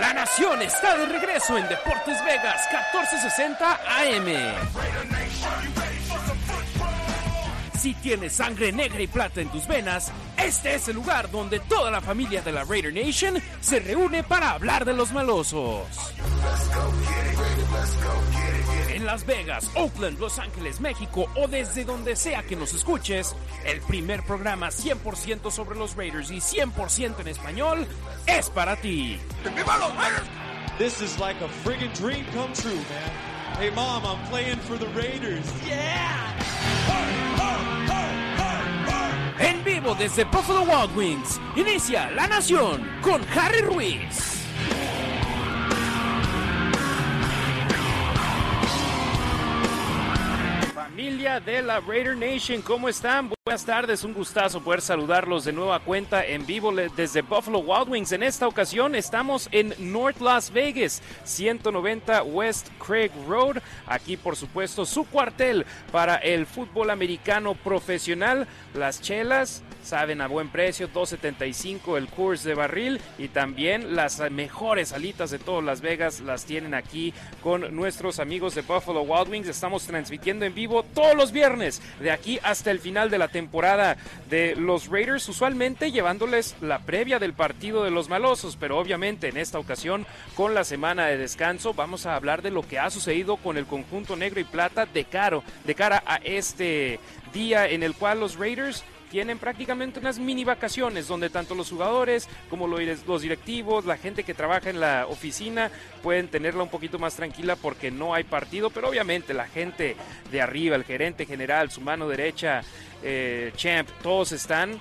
La Nación está de regreso en Deportes Vegas 1460 AM. Si tienes sangre negra y plata en tus venas, este es el lugar donde toda la familia de la Raider Nation se reúne para hablar de los malosos. En Las Vegas, Oakland, Los Ángeles, México o desde donde sea que nos escuches, el primer programa 100% sobre los Raiders y 100% en español es para ti. ¡Viva los Raiders! This is like a friggin' dream come true, man. Hey, mom, I'm playing for the Raiders. Yeah! En vivo desde Buffalo Wild Wings, inicia La Nación con Harry Ruiz. De la Raider Nation, ¿cómo están? Buenas tardes, un gustazo poder saludarlos de nueva cuenta en vivo desde Buffalo Wild Wings. En esta ocasión estamos en North Las Vegas, 190 West Craig Road. Aquí, por supuesto, su cuartel para el fútbol americano profesional. Las chelas, saben a buen precio, 2.75 el Coors de barril y también las mejores alitas de todo Las Vegas las tienen aquí con nuestros amigos de Buffalo Wild Wings. Estamos transmitiendo en vivo todos los viernes de aquí hasta el final de la temporada de los Raiders, usualmente llevándoles la previa del partido de los malosos, pero obviamente en esta ocasión con la semana de descanso vamos a hablar de lo que ha sucedido con el conjunto negro y plata de, caro, de cara a este día en el cual los Raiders tienen prácticamente unas mini vacaciones donde tanto los jugadores como los directivos, la gente que trabaja en la oficina pueden tenerla un poquito más tranquila porque no hay partido, pero obviamente la gente de arriba, el gerente general, su mano derecha, eh, Champ, todos están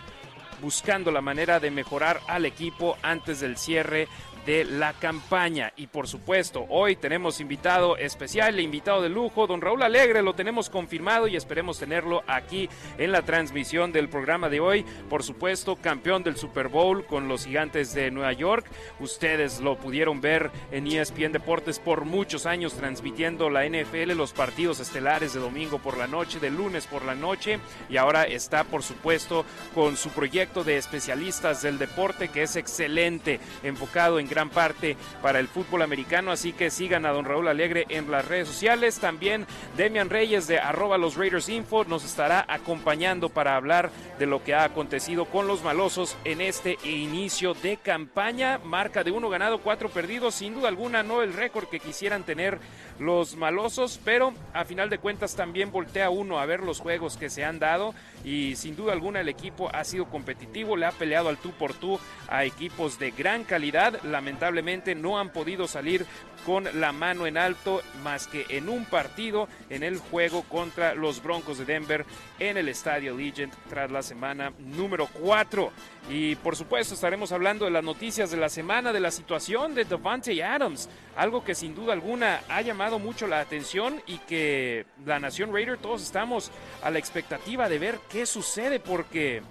buscando la manera de mejorar al equipo antes del cierre de la campaña. Y por supuesto, hoy tenemos invitado especial, invitado de lujo, don Raúl Alegre, lo tenemos confirmado y esperemos tenerlo aquí en la transmisión del programa de hoy. Por supuesto, campeón del Super Bowl con los gigantes de Nueva York. Ustedes lo pudieron ver en ESPN Deportes por muchos años transmitiendo la NFL, los partidos estelares de domingo por la noche, de lunes por la noche. Y ahora está, por supuesto, con su proyecto de especialistas del deporte que es excelente, enfocado en gran parte para el fútbol americano, así que sigan a don Raúl Alegre en las redes sociales. También Demian Reyes de arroba los Raiders Info nos estará acompañando para hablar de lo que ha acontecido con los malosos en este inicio de campaña. Marca de uno ganado, cuatro perdidos, sin duda alguna no el récord que quisieran tener los malosos, pero a final de cuentas también voltea uno a ver los juegos que se han dado y sin duda alguna el equipo ha sido competitivo, le ha peleado al tú por tú a equipos de gran calidad, lamentablemente no han podido salir con la mano en alto más que en un partido en el juego contra los Broncos de Denver en el Estadio Legend tras la semana número 4. Y por supuesto estaremos hablando de las noticias de la semana, de la situación de Devante Adams, algo que sin duda alguna ha llamado mucho la atención y que la Nación Raider todos estamos a la expectativa de ver qué sucede porque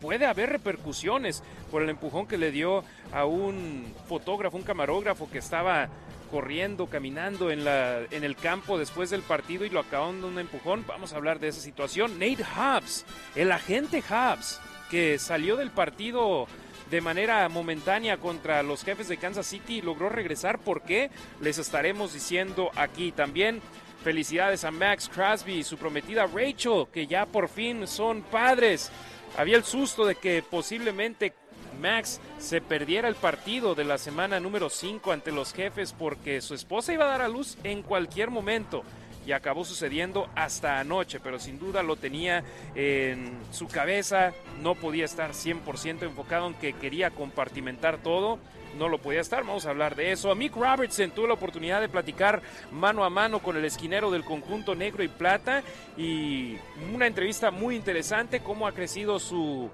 puede haber repercusiones por el empujón que le dio a un fotógrafo, un camarógrafo que estaba corriendo, caminando en, la, en el campo después del partido y lo acaban de un empujón. Vamos a hablar de esa situación. Nate Hobbs, el agente Hobbs, que salió del partido de manera momentánea contra los jefes de Kansas City logró regresar. ¿Por qué? Les estaremos diciendo aquí también. Felicidades a Max Crosby y su prometida Rachel, que ya por fin son padres. Había el susto de que posiblemente Max se perdiera el partido de la semana número 5 ante los jefes porque su esposa iba a dar a luz en cualquier momento y acabó sucediendo hasta anoche, pero sin duda lo tenía en su cabeza, no podía estar 100% enfocado aunque quería compartimentar todo, no lo podía estar, vamos a hablar de eso. A Mick Robertson tuvo la oportunidad de platicar mano a mano con el esquinero del conjunto negro y plata y una entrevista muy interesante, cómo ha crecido su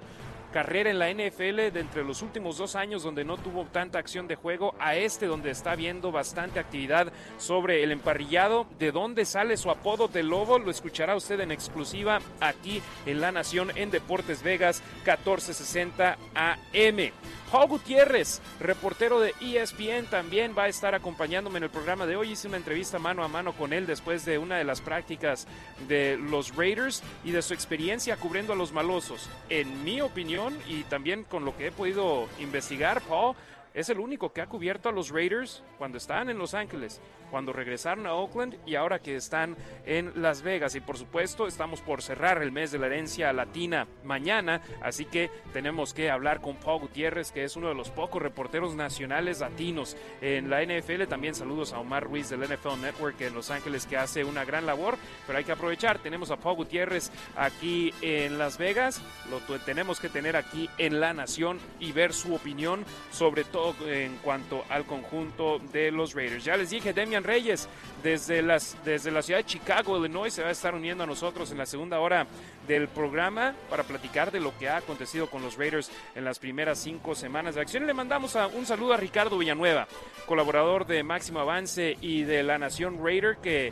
carrera en la NFL de entre los últimos dos años donde no tuvo tanta acción de juego a este donde está viendo bastante actividad sobre el emparrillado. ¿De dónde sale su apodo de Lobo? Lo escuchará usted en exclusiva aquí en La Nación en Deportes Vegas 1460 AM. Paul Gutiérrez, reportero de ESPN, también va a estar acompañándome en el programa de hoy. Hice una entrevista mano a mano con él después de una de las prácticas de los Raiders y de su experiencia cubriendo a los malosos. En mi opinión y también con lo que he podido investigar, Paul es el único que ha cubierto a los Raiders cuando estaban en Los Ángeles, cuando regresaron a Oakland y ahora que están en Las Vegas. Y por supuesto, estamos por cerrar el mes de la herencia latina mañana, así que tenemos que hablar con Paul Gutiérrez, que es uno de los pocos reporteros nacionales latinos en la NFL. También saludos a Omar Ruiz del NFL Network en Los Ángeles, que hace una gran labor, pero hay que aprovechar. Tenemos a Paul Gutiérrez aquí en Las Vegas, lo tenemos que tener aquí en La Nación y ver su opinión sobre todo en cuanto al conjunto de los Raiders. Ya les dije, Demian Reyes desde, las, desde la ciudad de Chicago, Illinois, se va a estar uniendo a nosotros en la segunda hora del programa para platicar de lo que ha acontecido con los Raiders en las primeras cinco semanas de acción. Le mandamos un saludo a Ricardo Villanueva, colaborador de Máximo Avance y de La Nación Raider, que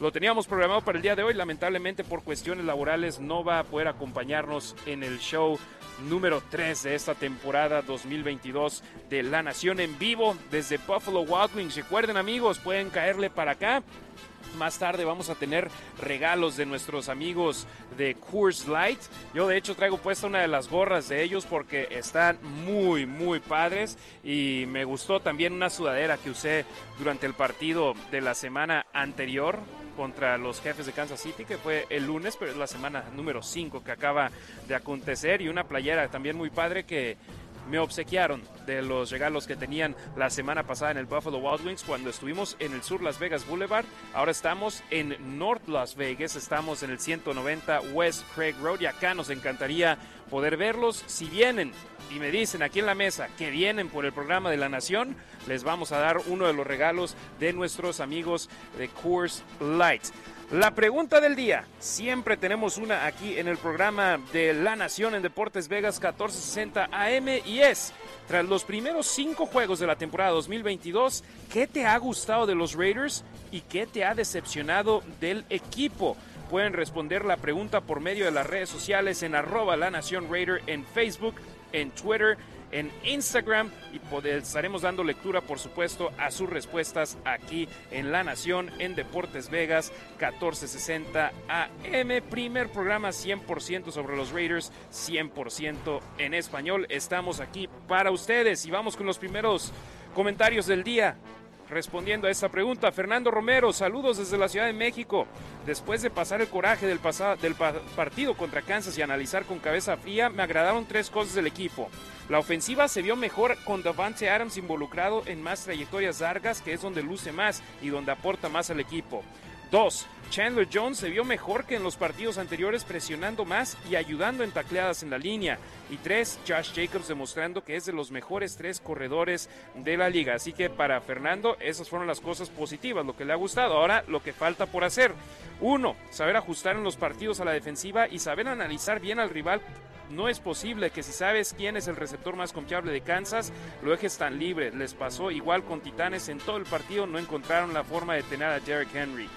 lo teníamos programado para el día de hoy, lamentablemente por cuestiones laborales no va a poder acompañarnos en el show número 3 de esta temporada 2022 de La Nación en vivo desde Buffalo Wild Wings. Recuerden amigos, pueden caerle para acá. Más tarde vamos a tener regalos de nuestros amigos de Coors Light. Yo de hecho traigo puesta una de las gorras de ellos porque están muy muy padres y me gustó también una sudadera que usé durante el partido de la semana anterior contra los jefes de Kansas City, que fue el lunes, pero es la semana número 5 que acaba de acontecer, y una playera también muy padre que me obsequiaron de los regalos que tenían la semana pasada en el Buffalo Wild Wings cuando estuvimos en el Sur Las Vegas Boulevard. Ahora estamos en North Las Vegas, estamos en el 190 West Craig Road y acá nos encantaría poder verlos. Si vienen y me dicen aquí en la mesa que vienen por el programa de la Nación, les vamos a dar uno de los regalos de nuestros amigos de Coors Light. La pregunta del día, siempre tenemos una aquí en el programa de La Nación en Deportes Vegas 1460 AM y es, tras los primeros cinco juegos de la temporada 2022, ¿qué te ha gustado de los Raiders y qué te ha decepcionado del equipo? Pueden responder la pregunta por medio de las redes sociales en arroba La Nación Raider en Facebook, en Twitter, en Instagram y estaremos dando lectura, por supuesto, a sus respuestas aquí en La Nación, en Deportes Vegas, 1460 AM. Primer programa 100% sobre los Raiders, 100% en español. Estamos aquí para ustedes y vamos con los primeros comentarios del día. Respondiendo a esta pregunta, Fernando Romero, saludos desde la Ciudad de México. Después de pasar el coraje del, del partido contra Kansas y analizar con cabeza fría, me agradaron tres cosas del equipo. La ofensiva se vio mejor con Davante Adams involucrado en más trayectorias largas, que es donde luce más y donde aporta más al equipo. Dos, Chandler Jones se vio mejor que en los partidos anteriores presionando más y ayudando en tacleadas en la línea. Y tres, Josh Jacobs demostrando que es de los mejores tres corredores de la liga. Así que para Fernando esas fueron las cosas positivas, lo que le ha gustado. Ahora lo que falta por hacer. Uno, saber ajustar en los partidos a la defensiva y saber analizar bien al rival no es posible que si sabes quién es el receptor más confiable de Kansas, lo dejes tan libre. Les pasó igual con Titanes en todo el partido, no encontraron la forma de tener a Derrick Henry.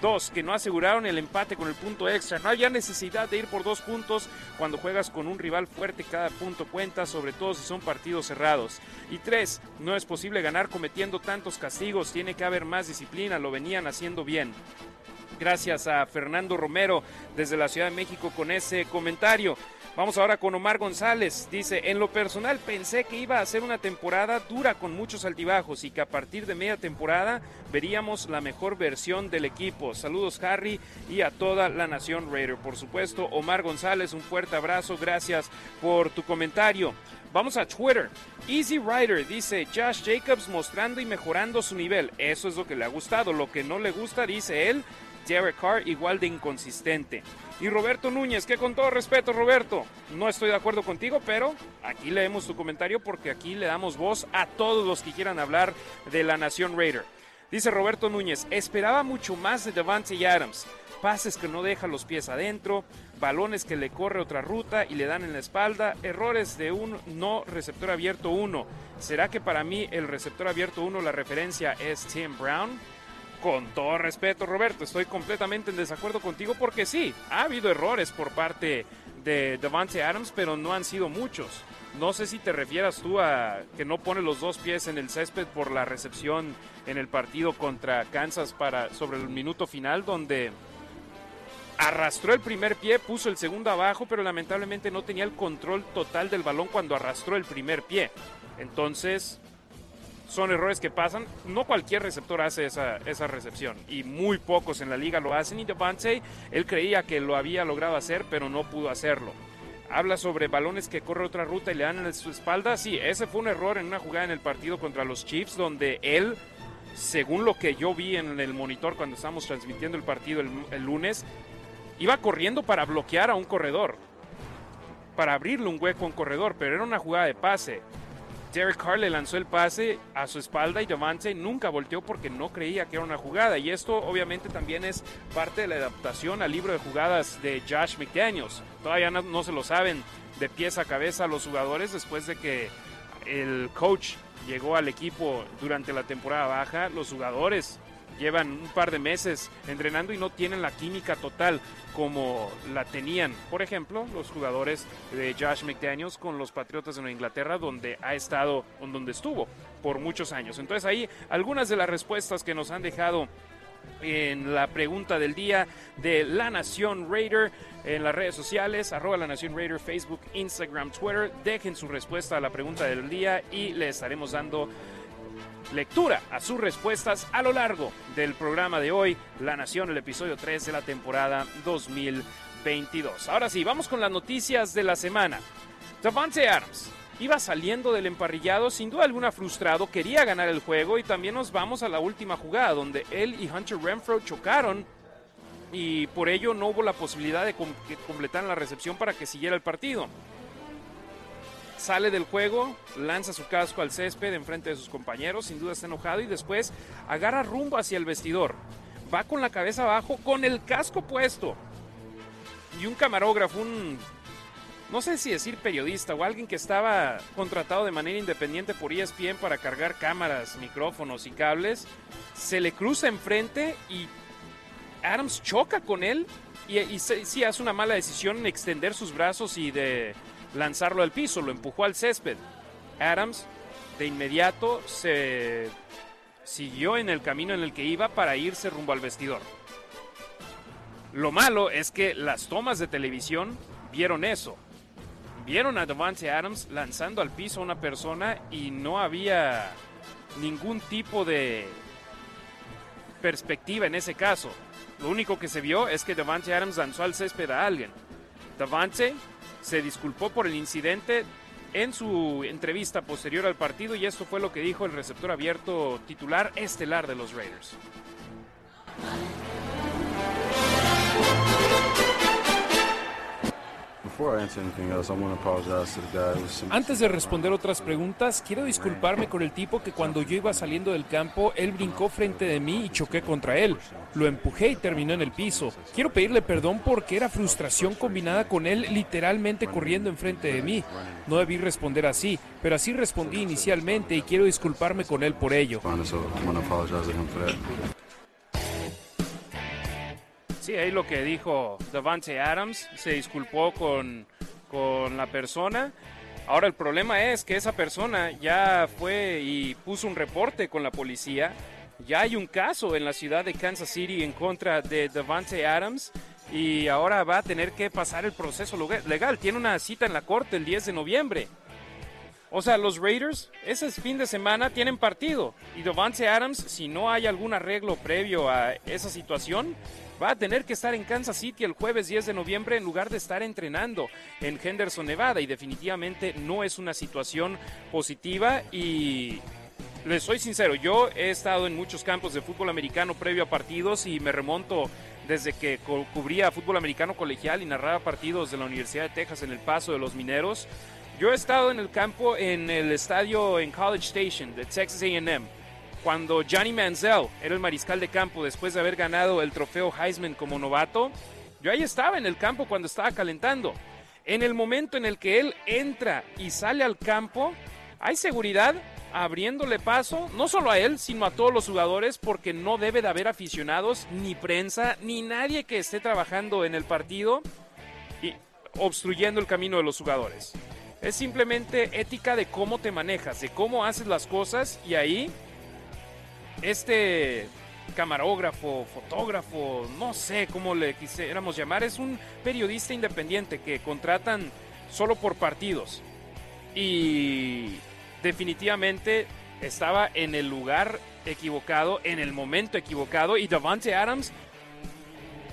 Dos, que no aseguraron el empate con el punto extra. No había necesidad de ir por dos puntos cuando juegas con un rival fuerte. Cada punto cuenta, sobre todo si son partidos cerrados. Y tres, no es posible ganar cometiendo tantos castigos. Tiene que haber más disciplina. Lo venían haciendo bien. Gracias a Fernando Romero desde la Ciudad de México con ese comentario. Vamos ahora con Omar González. Dice, en lo personal pensé que iba a ser una temporada dura con muchos altibajos y que a partir de media temporada veríamos la mejor versión del equipo. Saludos Harry y a toda la nación Raider. Por supuesto, Omar González, un fuerte abrazo. Gracias por tu comentario. Vamos a Twitter. Easy Rider dice Josh Jacobs mostrando y mejorando su nivel. Eso es lo que le ha gustado. Lo que no le gusta, dice él, Derek Carr igual de inconsistente. Y Roberto Núñez, que con todo respeto, Roberto, no estoy de acuerdo contigo, pero aquí leemos tu comentario porque aquí le damos voz a todos los que quieran hablar de la Nación Raider. Dice Roberto Núñez, esperaba mucho más de Devante Adams. Pases que no deja los pies adentro, balones que le corre otra ruta y le dan en la espalda, errores de un no receptor abierto 1. ¿Será que para mí el receptor abierto 1 la referencia es Tim Brown? Con todo respeto, Roberto, estoy completamente en desacuerdo contigo porque sí, ha habido errores por parte de Devante Adams, pero no han sido muchos. No sé si te refieras tú a que no pone los dos pies en el césped por la recepción en el partido contra Kansas para sobre el minuto final donde arrastró el primer pie, puso el segundo abajo, pero lamentablemente no tenía el control total del balón cuando arrastró el primer pie. Entonces, son errores que pasan. No cualquier receptor hace esa, esa recepción y muy pocos en la liga lo hacen. Y Devante, él creía que lo había logrado hacer, pero no pudo hacerlo. Habla sobre balones que corre otra ruta y le dan en su espalda. Sí, ese fue un error en una jugada en el partido contra los Chiefs, donde él, según lo que yo vi en el monitor cuando estábamos transmitiendo el partido el, el lunes, iba corriendo para bloquear a un corredor, para abrirle un hueco a un corredor, pero era una jugada de pase. Derek Carr le lanzó el pase a su espalda y Devante nunca volteó porque no creía que era una jugada. Y esto obviamente también es parte de la adaptación al libro de jugadas de Josh McDaniels. Todavía no, no se lo saben de pies a cabeza los jugadores después de que el coach llegó al equipo durante la temporada baja. Los jugadores llevan un par de meses entrenando y no tienen la química total como la tenían, por ejemplo, los jugadores de Josh McDaniels con los Patriotas de Inglaterra, donde ha estado, donde estuvo por muchos años. Entonces ahí algunas de las respuestas que nos han dejado en la pregunta del día de La Nación Raider en las redes sociales, arroba La Nación Raider, Facebook, Instagram, Twitter. Dejen su respuesta a la pregunta del día y le estaremos dando lectura a sus respuestas a lo largo del programa de hoy, La Nación, el episodio 3 de la temporada 2022. Ahora sí, vamos con las noticias de la semana. Davante Adams iba saliendo del emparrillado, sin duda alguna frustrado, quería ganar el juego y también nos vamos a la última jugada donde él y Hunter Renfro chocaron y por ello no hubo la posibilidad de que completaran la recepción para que siguiera el partido sale del juego, lanza su casco al césped en frente de sus compañeros, sin duda está enojado y después agarra rumbo hacia el vestidor. Va con la cabeza abajo, con el casco puesto. Y un camarógrafo, un no sé si decir periodista o alguien que estaba contratado de manera independiente por ESPN para cargar cámaras, micrófonos y cables, se le cruza enfrente y Adams choca con él y, y sí hace una mala decisión en extender sus brazos y de lanzarlo al piso, lo empujó al césped. Adams de inmediato se siguió en el camino en el que iba para irse rumbo al vestidor. Lo malo es que las tomas de televisión vieron eso. Vieron a Devante Adams lanzando al piso a una persona y no había ningún tipo de perspectiva en ese caso. Lo único que se vio es que Devante Adams lanzó al césped a alguien. Devante se disculpó por el incidente en su entrevista posterior al partido y esto fue lo que dijo el receptor abierto titular estelar de los Raiders. Antes de responder otras preguntas, quiero disculparme con el tipo que cuando yo iba saliendo del campo, él brincó frente de mí y choqué contra él. Lo empujé y terminó en el piso. Quiero pedirle perdón porque era frustración combinada con él literalmente corriendo enfrente de mí. No debí responder así, pero así respondí inicialmente y quiero disculparme con él por ello. Sí, ahí lo que dijo Davante Adams, se disculpó con, con la persona. Ahora el problema es que esa persona ya fue y puso un reporte con la policía. Ya hay un caso en la ciudad de Kansas City en contra de Davante Adams y ahora va a tener que pasar el proceso legal. Tiene una cita en la corte el 10 de noviembre. O sea, los Raiders ese fin de semana tienen partido y Davante Adams, si no hay algún arreglo previo a esa situación, va a tener que estar en Kansas City el jueves 10 de noviembre en lugar de estar entrenando en Henderson, Nevada. Y definitivamente no es una situación positiva y les soy sincero, yo he estado en muchos campos de fútbol americano previo a partidos y me remonto desde que cubría fútbol americano colegial y narraba partidos de la Universidad de Texas en el Paso de los Mineros. Yo he estado en el campo en el estadio en College Station de Texas AM cuando Johnny Manziel era el mariscal de campo después de haber ganado el trofeo Heisman como novato, yo ahí estaba en el campo cuando estaba calentando. En el momento en el que él entra y sale al campo, hay seguridad abriéndole paso, no solo a él, sino a todos los jugadores, porque no debe de haber aficionados, ni prensa, ni nadie que esté trabajando en el partido y obstruyendo el camino de los jugadores. Es simplemente ética de cómo te manejas, de cómo haces las cosas y ahí este camarógrafo, fotógrafo, no sé cómo le quisiéramos llamar, es un periodista independiente que contratan solo por partidos. Y definitivamente estaba en el lugar equivocado, en el momento equivocado y Davante Adams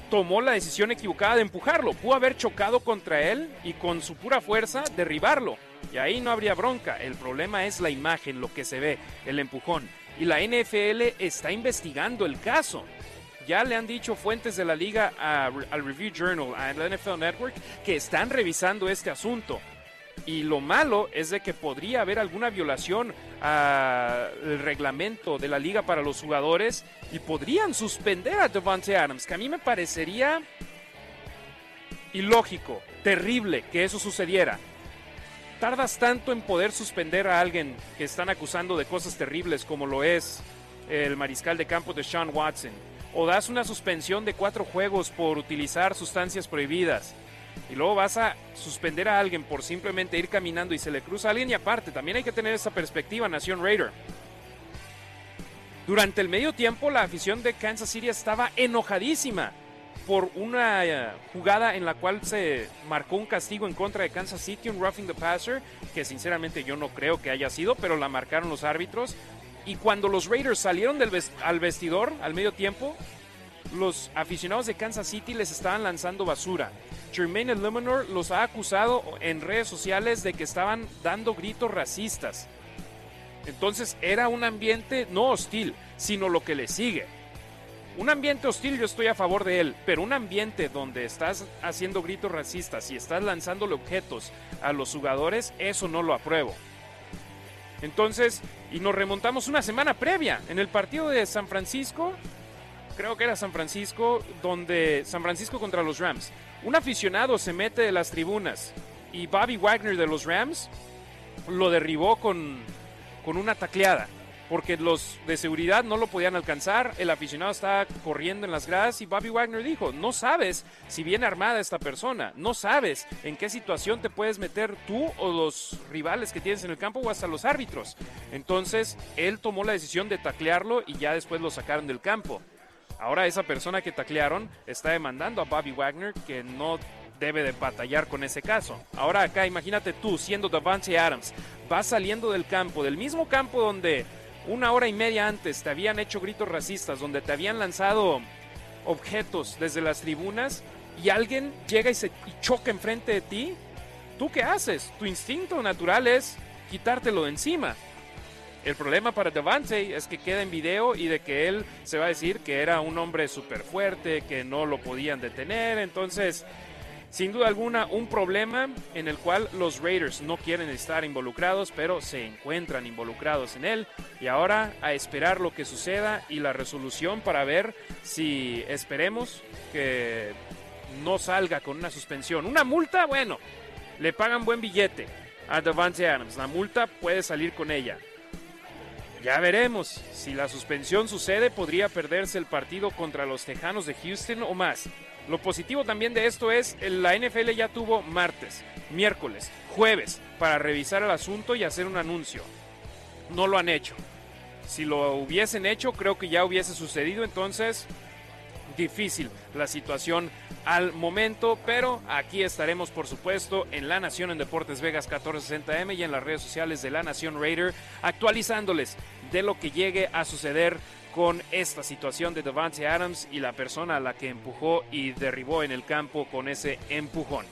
tomó la decisión equivocada de empujarlo. Pudo haber chocado contra él y con su pura fuerza derribarlo. Y ahí no habría bronca. El problema es la imagen, lo que se ve, el empujón. Y la NFL está investigando el caso. Ya le han dicho fuentes de la liga al Review Journal, a la NFL Network, que están revisando este asunto. Y lo malo es de que podría haber alguna violación al reglamento de la liga para los jugadores y podrían suspender a Devante Adams, que a mí me parecería ilógico, terrible que eso sucediera. Tardas tanto en poder suspender a alguien que están acusando de cosas terribles como lo es el mariscal de campo de Sean Watson. O das una suspensión de cuatro juegos por utilizar sustancias prohibidas y luego vas a suspender a alguien por simplemente ir caminando y se le cruza a alguien y aparte, también hay que tener esa perspectiva, Nación Raider. Durante el medio tiempo la afición de Kansas City estaba enojadísima por una eh, jugada en la cual se marcó un castigo en contra de Kansas City, un roughing the passer, que sinceramente yo no creo que haya sido, pero la marcaron los árbitros. Y cuando los Raiders salieron del al vestidor al medio tiempo, los aficionados de Kansas City les estaban lanzando basura. Jermaine Illuminor los ha acusado en redes sociales de que estaban dando gritos racistas. Entonces era un ambiente no hostil, sino lo que le sigue. Un ambiente hostil yo estoy a favor de él, pero un ambiente donde estás haciendo gritos racistas y estás lanzándole objetos a los jugadores, eso no lo apruebo. Entonces, y nos remontamos una semana previa en el partido de San Francisco, creo que era San Francisco, donde San Francisco contra los Rams. Un aficionado se mete de las tribunas y Bobby Wagner de los Rams lo derribó con, con una tacleada. Porque los de seguridad no lo podían alcanzar, el aficionado estaba corriendo en las gradas y Bobby Wagner dijo, no sabes si viene armada esta persona, no sabes en qué situación te puedes meter tú o los rivales que tienes en el campo o hasta los árbitros. Entonces él tomó la decisión de taclearlo y ya después lo sacaron del campo. Ahora esa persona que taclearon está demandando a Bobby Wagner que no debe de batallar con ese caso. Ahora acá imagínate tú siendo Davante Adams, vas saliendo del campo, del mismo campo donde una hora y media antes te habían hecho gritos racistas, donde te habían lanzado objetos desde las tribunas y alguien llega y se choca enfrente de ti. ¿Tú qué haces? Tu instinto natural es quitártelo de encima. El problema para Devante es que queda en video y de que él se va a decir que era un hombre súper fuerte, que no lo podían detener. Entonces, sin duda alguna, un problema en el cual los Raiders no quieren estar involucrados, pero se encuentran involucrados en él. Y ahora a esperar lo que suceda y la resolución para ver si esperemos que no salga con una suspensión. Una multa, bueno, le pagan buen billete a Devante Adams. La multa puede salir con ella. Ya veremos. Si la suspensión sucede, podría perderse el partido contra los Tejanos de Houston o más. Lo positivo también de esto es la NFL ya tuvo martes, miércoles, jueves para revisar el asunto y hacer un anuncio. No lo han hecho. Si lo hubiesen hecho, creo que ya hubiese sucedido. Entonces, difícil la situación al momento, pero aquí estaremos por supuesto en La Nación en Deportes Vegas 1460M y en las redes sociales de La Nación Raider actualizándoles de lo que llegue a suceder con esta situación de Devante Adams y la persona a la que empujó y derribó en el campo con ese empujón.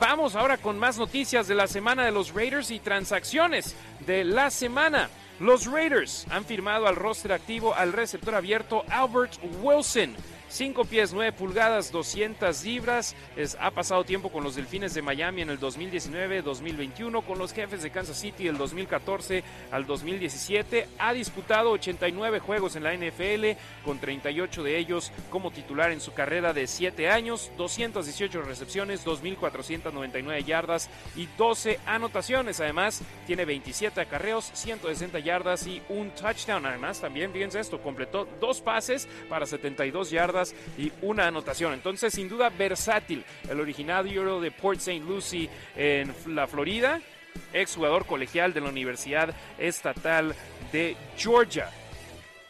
Vamos ahora con más noticias de la semana de los Raiders y transacciones de la semana. Los Raiders han firmado al roster activo al receptor abierto Albert Wilson 5 pies 9 pulgadas, 200 libras. Es, ha pasado tiempo con los Delfines de Miami en el 2019, 2021, con los Jefes de Kansas City del 2014 al 2017. Ha disputado 89 juegos en la NFL, con 38 de ellos como titular en su carrera de 7 años, 218 recepciones, 2.499 yardas y 12 anotaciones. Además, tiene 27 acarreos, 160 yardas y un touchdown. Además, también, fíjense esto, completó dos pases para 72 yardas y una anotación. Entonces, sin duda, versátil. El originario de Port St. Lucie en la Florida, ex jugador colegial de la Universidad Estatal de Georgia.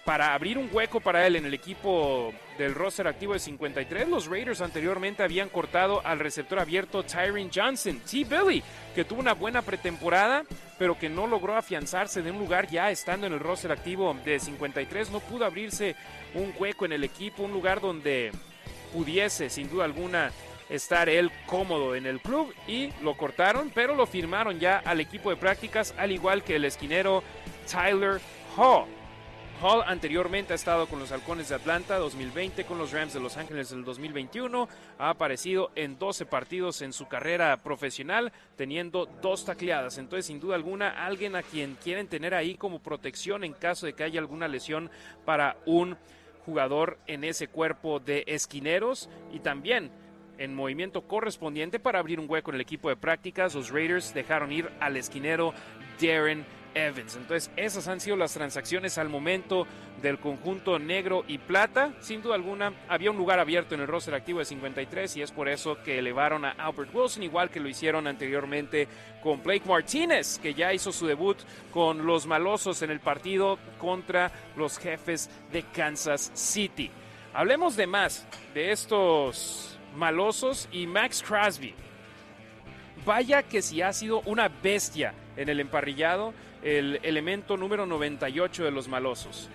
Para abrir un hueco para él en el equipo del roster activo de 53, los Raiders anteriormente habían cortado al receptor abierto Tyron Johnson, T. Billy, que tuvo una buena pretemporada, pero que no logró afianzarse de un lugar ya estando en el roster activo de 53. No pudo abrirse un hueco en el equipo, un lugar donde pudiese sin duda alguna estar él cómodo en el club y lo cortaron, pero lo firmaron ya al equipo de prácticas, al igual que el esquinero Tyler Hall. Hall anteriormente ha estado con los Halcones de Atlanta 2020, con los Rams de Los Ángeles del 2021. Ha aparecido en 12 partidos en su carrera profesional, teniendo dos tacleadas. Entonces, sin duda alguna, alguien a quien quieren tener ahí como protección en caso de que haya alguna lesión para un jugador en ese cuerpo de esquineros y también en movimiento correspondiente para abrir un hueco en el equipo de prácticas. Los Raiders dejaron ir al esquinero Darren Evans. Entonces, esas han sido las transacciones al momento del conjunto negro y plata. Sin duda alguna, había un lugar abierto en el roster activo de 53 y es por eso que elevaron a Albert Wilson, igual que lo hicieron anteriormente con Blake Martínez, que ya hizo su debut con los malosos en el partido contra los jefes de Kansas City. Hablemos de más de estos malosos y Max Crosby. Vaya que si ha sido una bestia en el emparrillado, el elemento número 98 de los malosos.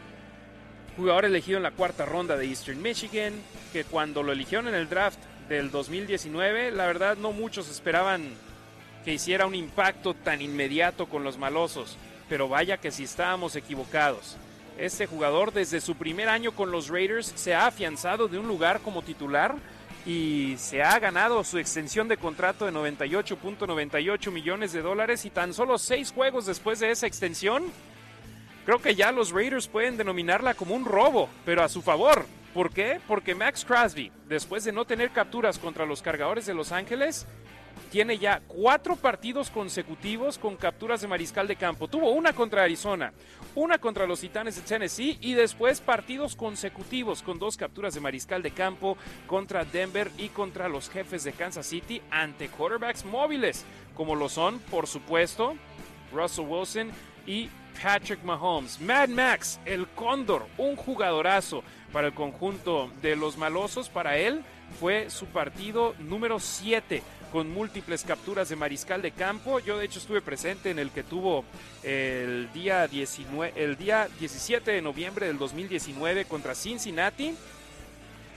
Jugador elegido en la cuarta ronda de Eastern Michigan, que cuando lo eligieron en el draft del 2019, la verdad no muchos esperaban que hiciera un impacto tan inmediato con los malosos, pero vaya que si estábamos equivocados. Este jugador desde su primer año con los Raiders se ha afianzado de un lugar como titular y se ha ganado su extensión de contrato de 98.98 millones de dólares y tan solo seis juegos después de esa extensión, creo que ya los Raiders pueden denominarla como un robo, pero a su favor. ¿Por qué? Porque Max Crosby, después de no tener capturas contra los cargadores de Los Ángeles, tiene ya cuatro partidos consecutivos con capturas de mariscal de campo. Tuvo una contra Arizona, una contra los Titanes de Tennessee y después partidos consecutivos con dos capturas de mariscal de campo contra Denver y contra los jefes de Kansas City ante quarterbacks móviles, como lo son, por supuesto, Russell Wilson y Patrick Mahomes. Mad Max, el cóndor, un jugadorazo para el conjunto de los malosos. Para él fue su partido número 7 con múltiples capturas de mariscal de campo. Yo de hecho estuve presente en el que tuvo el día, 19, el día 17 de noviembre del 2019 contra Cincinnati.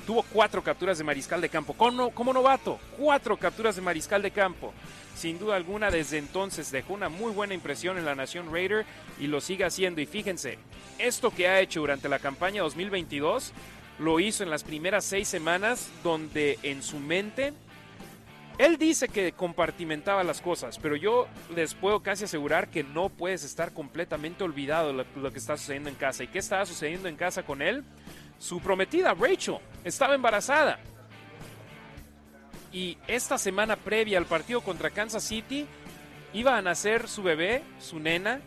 Tuvo cuatro capturas de mariscal de campo. Como, novato, cuatro capturas de mariscal de campo. Sin duda alguna, desde entonces dejó una muy buena impresión en la Nación Raider y lo sigue haciendo. Y fíjense, esto que ha hecho durante la campaña 2022 lo hizo en las primeras seis semanas, donde en su mente él dice que compartimentaba las cosas, pero yo les puedo casi asegurar que no puedes estar completamente olvidado de lo, que está sucediendo en casa. ¿Y qué estaba sucediendo en casa con él? Su prometida, Rachel, estaba embarazada. Y esta semana previa al partido contra Kansas City, iba a nacer su bebé, su nena,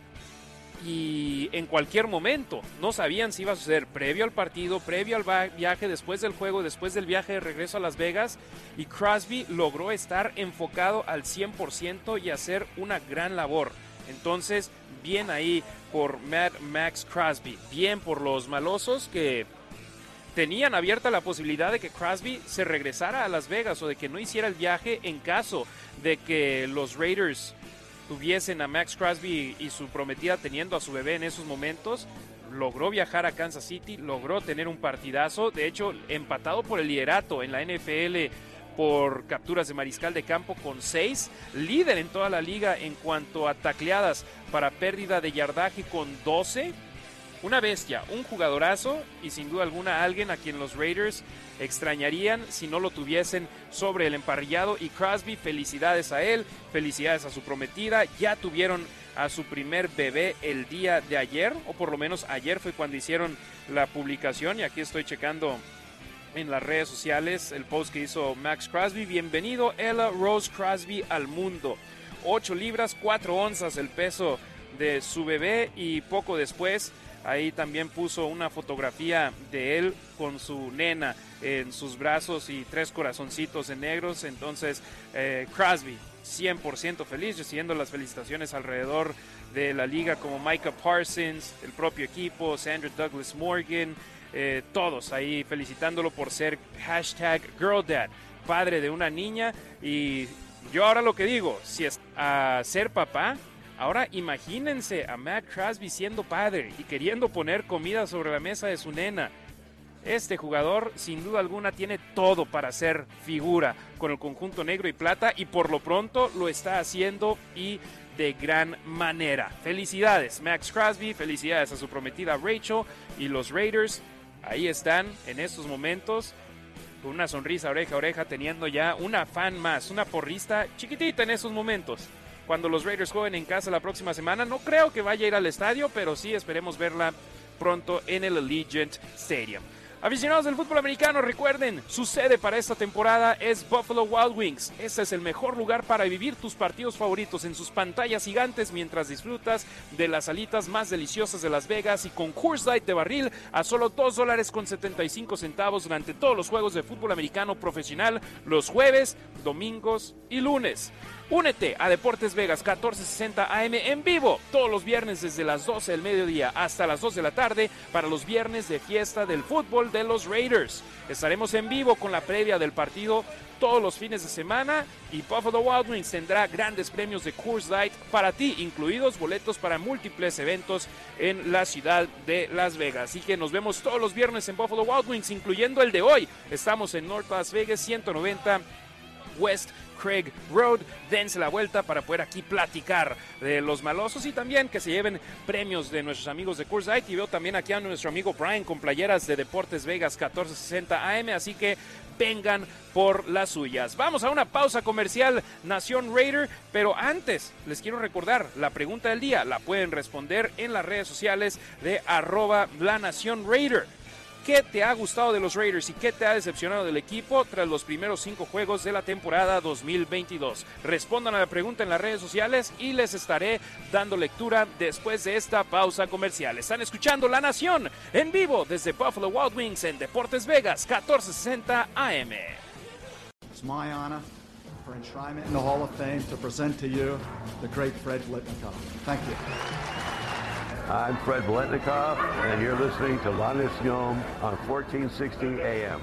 y en cualquier momento. No sabían si iba a suceder previo al partido, previo al viaje, después del juego, después del viaje de regreso a Las Vegas. Y Crosby logró estar enfocado al 100% y hacer una gran labor. Entonces, bien ahí por Matt Max Crosby, bien por los malosos que tenían abierta la posibilidad de que Crosby se regresara a Las Vegas o de que no hiciera el viaje en caso de que los Raiders tuviesen a Max Crosby y su prometida teniendo a su bebé en esos momentos, logró viajar a Kansas City, logró tener un partidazo, de hecho empatado por el liderato en la NFL por capturas de mariscal de campo con seis, líder en toda la liga en cuanto a tacleadas para pérdida de yardaje con 12 una bestia, un jugadorazo y sin duda alguna alguien a quien los Raiders extrañarían si no lo tuviesen sobre el emparrillado. Y Crosby, felicidades a él, felicidades a su prometida. Ya tuvieron a su primer bebé el día de ayer, o por lo menos ayer fue cuando hicieron la publicación. Y aquí estoy checando en las redes sociales el post que hizo Max Crosby. Bienvenido Ella Rose Crosby al mundo. 8 libras, 4 onzas el peso de su bebé y poco después Ahí también puso una fotografía de él con su nena en sus brazos y tres corazoncitos en negros. Entonces, eh, Crosby, 100% feliz, recibiendo las felicitaciones alrededor de la liga como Micah Parsons, el propio equipo, Sandra Douglas Morgan, eh, todos ahí felicitándolo por ser hashtag GirlDad, padre de una niña. Y yo ahora lo que digo, si es a ser papá, Ahora imagínense a Matt Crosby siendo padre y queriendo poner comida sobre la mesa de su nena. Este jugador, sin duda alguna, tiene todo para ser figura con el conjunto negro y plata y por lo pronto lo está haciendo y de gran manera. Felicidades, Max Crosby, felicidades a su prometida Rachel y los Raiders. Ahí están en estos momentos con una sonrisa oreja a oreja, teniendo ya una fan más, una porrista chiquitita en esos momentos. Cuando los Raiders jueguen en casa la próxima semana, no creo que vaya a ir al estadio, pero sí esperemos verla pronto en el Allegiant Stadium. Aficionados del fútbol americano, recuerden, su sede para esta temporada es Buffalo Wild Wings. Este es el mejor lugar para vivir tus partidos favoritos en sus pantallas gigantes mientras disfrutas de las alitas más deliciosas de Las Vegas y con Coors Light de barril a solo 2 dólares con 75 centavos durante todos los juegos de fútbol americano profesional los jueves, domingos y lunes. Únete a Deportes Vegas 1460 AM en vivo todos los viernes desde las 12 del mediodía hasta las 2 de la tarde para los viernes de fiesta del fútbol de los Raiders. Estaremos en vivo con la previa del partido todos los fines de semana y Buffalo Wild Wings tendrá grandes premios de Coors Light para ti, incluidos boletos para múltiples eventos en la ciudad de Las Vegas. Así que nos vemos todos los viernes en Buffalo Wild Wings, incluyendo el de hoy. Estamos en North Las Vegas 190 West Craig Road. Dense la vuelta para poder aquí platicar de los malosos y también que se lleven premios de nuestros amigos de Light. Y veo también aquí a nuestro amigo Brian con playeras de Deportes Vegas 1460 AM. Así que vengan por las suyas. Vamos a una pausa comercial Nación Raider, pero antes les quiero recordar la pregunta del día. La pueden responder en las redes sociales de arroba la Nación Raider. ¿Qué te ha gustado de los Raiders y qué te ha decepcionado del equipo tras los primeros cinco juegos de la temporada 2022? Respondan a la pregunta en las redes sociales y les estaré dando lectura después de esta pausa comercial. Están escuchando La Nación en vivo desde Buffalo Wild Wings en Deportes Vegas 1460 AM. It's my honor for enshrinement in the Hall of Fame to present to you the great Fred Blitnikoff. Thank you. I'm Fred Blitnikoff, and you're listening to La Nacion on 1460 AM.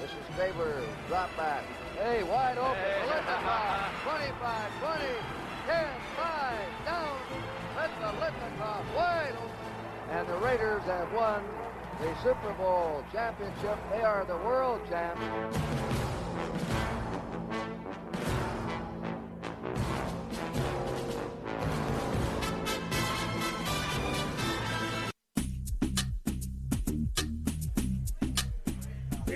This is Faber, drop back. Hey, wide open. Litnikoff, 25, 20, 10, 5, down. Let the Litnikoff wide open. And the Raiders have won the Super Bowl championship. They are the world champs.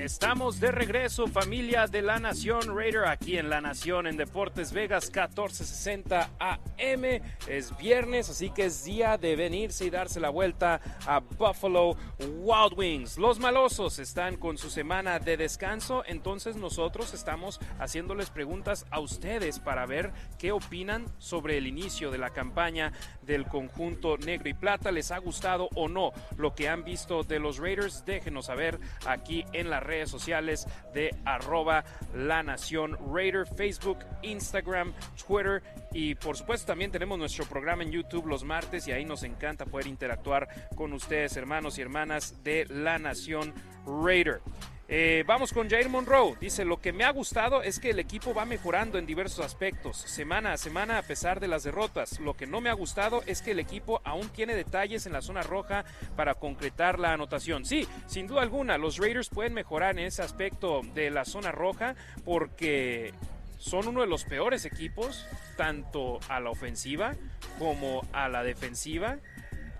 Estamos de regreso, familia de la Nación Raider, aquí en la Nación en Deportes Vegas 1460 AM. Es viernes, así que es día de venirse y darse la vuelta a Buffalo Wild Wings. Los malosos están con su semana de descanso, entonces nosotros estamos haciéndoles preguntas a ustedes para ver qué opinan sobre el inicio de la campaña del conjunto negro y plata. ¿Les ha gustado o no lo que han visto de los Raiders? Déjenos saber aquí en las sociales de arroba la nación Raider, Facebook, Instagram, Twitter y por supuesto también tenemos nuestro programa en YouTube los martes y ahí nos encanta poder interactuar con ustedes hermanos y hermanas de la nación Raider. Eh, vamos con Jair Monroe. Dice, lo que me ha gustado es que el equipo va mejorando en diversos aspectos, semana a semana a pesar de las derrotas. Lo que no me ha gustado es que el equipo aún tiene detalles en la zona roja para concretar la anotación. Sí, sin duda alguna, los Raiders pueden mejorar en ese aspecto de la zona roja porque son uno de los peores equipos, tanto a la ofensiva como a la defensiva,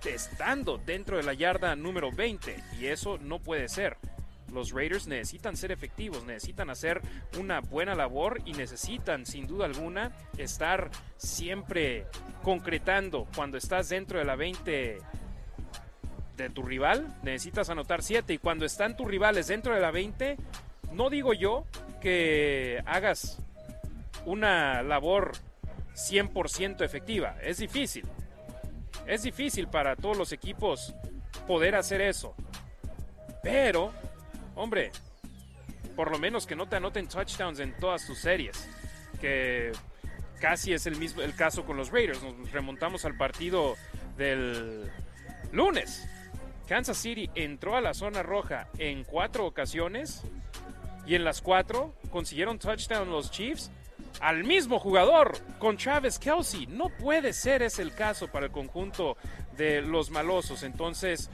estando dentro de la yarda número 20. Y eso no puede ser los Raiders necesitan ser efectivos, necesitan hacer una buena labor y necesitan, sin duda alguna, estar siempre concretando cuando estás dentro de la 20 de tu rival, necesitas anotar 7 y cuando están tus rivales dentro de la 20, no digo yo que hagas una labor 100% efectiva, es difícil. Es difícil para todos los equipos poder hacer eso. Pero hombre, por lo menos que no te anoten touchdowns en todas tus series. Que casi es el mismo el caso con los Raiders. Nos remontamos al partido del lunes. Kansas City entró a la zona roja en cuatro ocasiones y en las cuatro consiguieron touchdown los Chiefs al mismo jugador con Travis Kelsey. No puede ser ese el caso para el conjunto de los malosos. Entonces,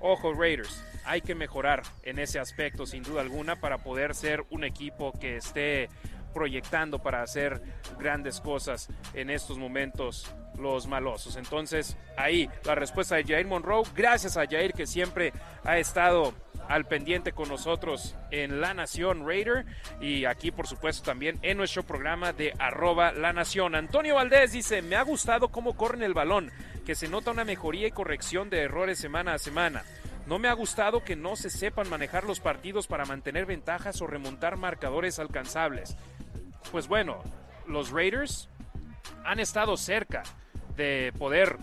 ojo Raiders, hay que mejorar en ese aspecto sin duda alguna para poder ser un equipo que esté proyectando para hacer grandes cosas en estos momentos los malosos. Entonces, ahí la respuesta de Jair Monroe. Gracias a Jair que siempre ha estado al pendiente con nosotros en La Nación Raider y aquí por supuesto también en nuestro programa de arroba La Nación. Antonio Valdés dice, me ha gustado cómo corren el balón, que se nota una mejoría y corrección de errores semana a semana. No me ha gustado que no se sepan manejar los partidos para mantener ventajas o remontar marcadores alcanzables. Pues bueno, los Raiders han estado cerca de poder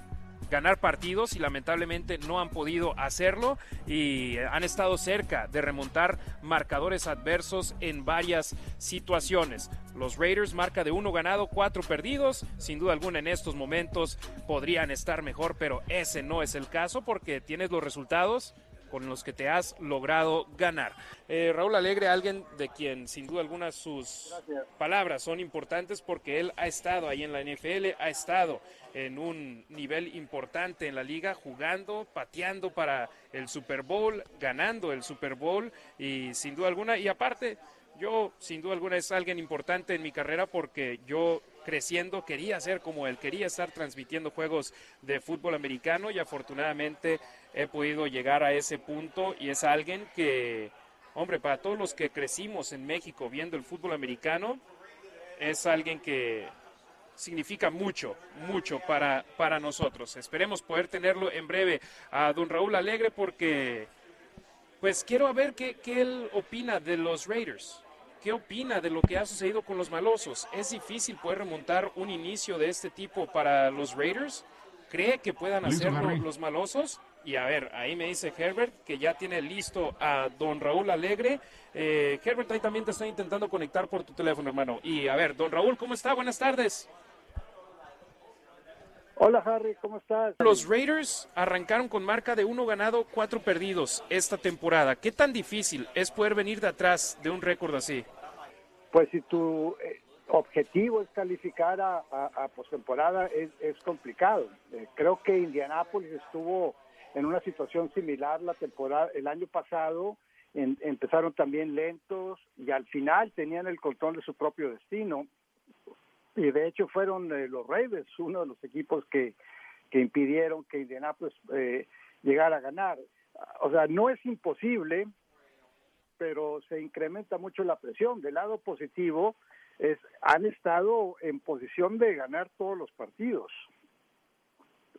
ganar partidos y lamentablemente no han podido hacerlo y han estado cerca de remontar marcadores adversos en varias situaciones. Los Raiders marca de uno ganado, cuatro perdidos. Sin duda alguna en estos momentos podrían estar mejor, pero ese no es el caso porque tienes los resultados con los que te has logrado ganar. Eh, Raúl Alegre, alguien de quien sin duda alguna sus palabras son importantes porque él ha estado ahí en la NFL, ha estado en un nivel importante en la liga, jugando, pateando para el Super Bowl, ganando el Super Bowl y sin duda alguna, y aparte, yo sin duda alguna es alguien importante en mi carrera porque yo creciendo quería ser como él, quería estar transmitiendo juegos de fútbol americano y afortunadamente he podido llegar a ese punto y es alguien que, hombre, para todos los que crecimos en México viendo el fútbol americano, es alguien que significa mucho, mucho para, para nosotros. Esperemos poder tenerlo en breve a don Raúl Alegre porque, pues quiero ver qué, qué él opina de los Raiders. ¿Qué opina de lo que ha sucedido con los malosos? ¿Es difícil poder remontar un inicio de este tipo para los Raiders? ¿Cree que puedan hacerlo los malosos? Y a ver, ahí me dice Herbert que ya tiene listo a don Raúl Alegre. Eh, Herbert, ahí también te estoy intentando conectar por tu teléfono, hermano. Y a ver, don Raúl, ¿cómo está? Buenas tardes. Hola Harry, ¿cómo estás? Los Raiders arrancaron con marca de uno ganado, cuatro perdidos esta temporada. ¿Qué tan difícil es poder venir de atrás de un récord así? Pues si tu eh, objetivo es calificar a, a, postemporada, es, es, complicado. Eh, creo que Indianápolis estuvo en una situación similar la temporada el año pasado empezaron también lentos y al final tenían el control de su propio destino. Y de hecho fueron eh, los Ravens uno de los equipos que, que impidieron que Indianapolis eh, llegara a ganar. O sea no es imposible pero se incrementa mucho la presión. Del lado positivo es han estado en posición de ganar todos los partidos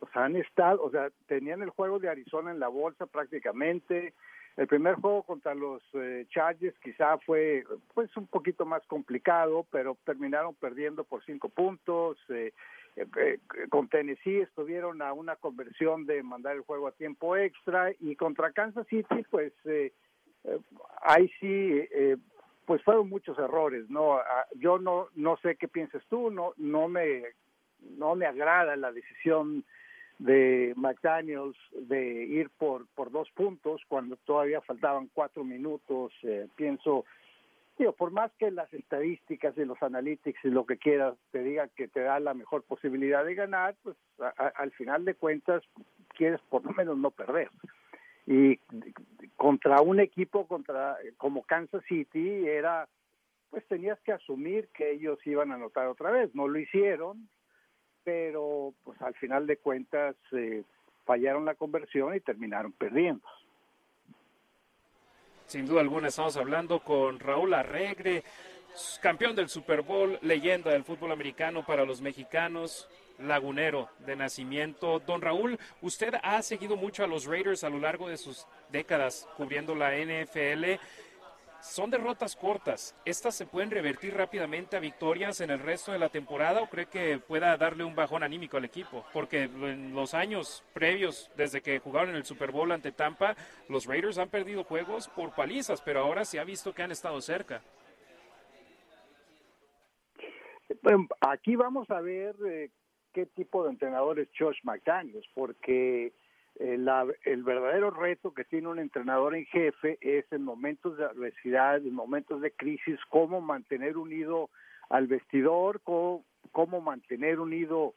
o sea, han estado, o sea, tenían el juego de Arizona en la bolsa prácticamente. El primer juego contra los eh, Chargers quizá fue pues un poquito más complicado, pero terminaron perdiendo por cinco puntos. Eh, eh, con Tennessee estuvieron a una conversión de mandar el juego a tiempo extra y contra Kansas City, pues ahí sí, pues fueron muchos errores. No, yo no no sé qué piensas tú, no no me no me agrada la decisión de McDaniels de ir por, por dos puntos cuando todavía faltaban cuatro minutos. Eh, pienso, digo, por más que las estadísticas y los analytics y lo que quieras te digan que te da la mejor posibilidad de ganar, pues al final de cuentas quieres por lo menos no perder. Y contra un equipo contra como Kansas City era pues tenías que asumir que ellos iban a anotar otra vez, no lo hicieron, pero pues al final de cuentas eh, fallaron la conversión y terminaron perdiendo. Sin duda alguna estamos hablando con Raúl Arregre, campeón del Super Bowl, leyenda del fútbol americano para los mexicanos, lagunero de nacimiento. Don Raúl, usted ha seguido mucho a los Raiders a lo largo de sus décadas cubriendo la NFL. Son derrotas cortas. ¿Estas se pueden revertir rápidamente a victorias en el resto de la temporada o cree que pueda darle un bajón anímico al equipo? Porque en los años previos, desde que jugaron en el Super Bowl ante Tampa, los Raiders han perdido juegos por palizas, pero ahora se ha visto que han estado cerca. Aquí vamos a ver eh, qué tipo de entrenador es Josh McDaniels, porque eh, el verdadero reto que tiene un entrenador en jefe es en momentos de adversidad, en momentos de crisis, cómo mantener unido al vestidor, cómo, cómo mantener unido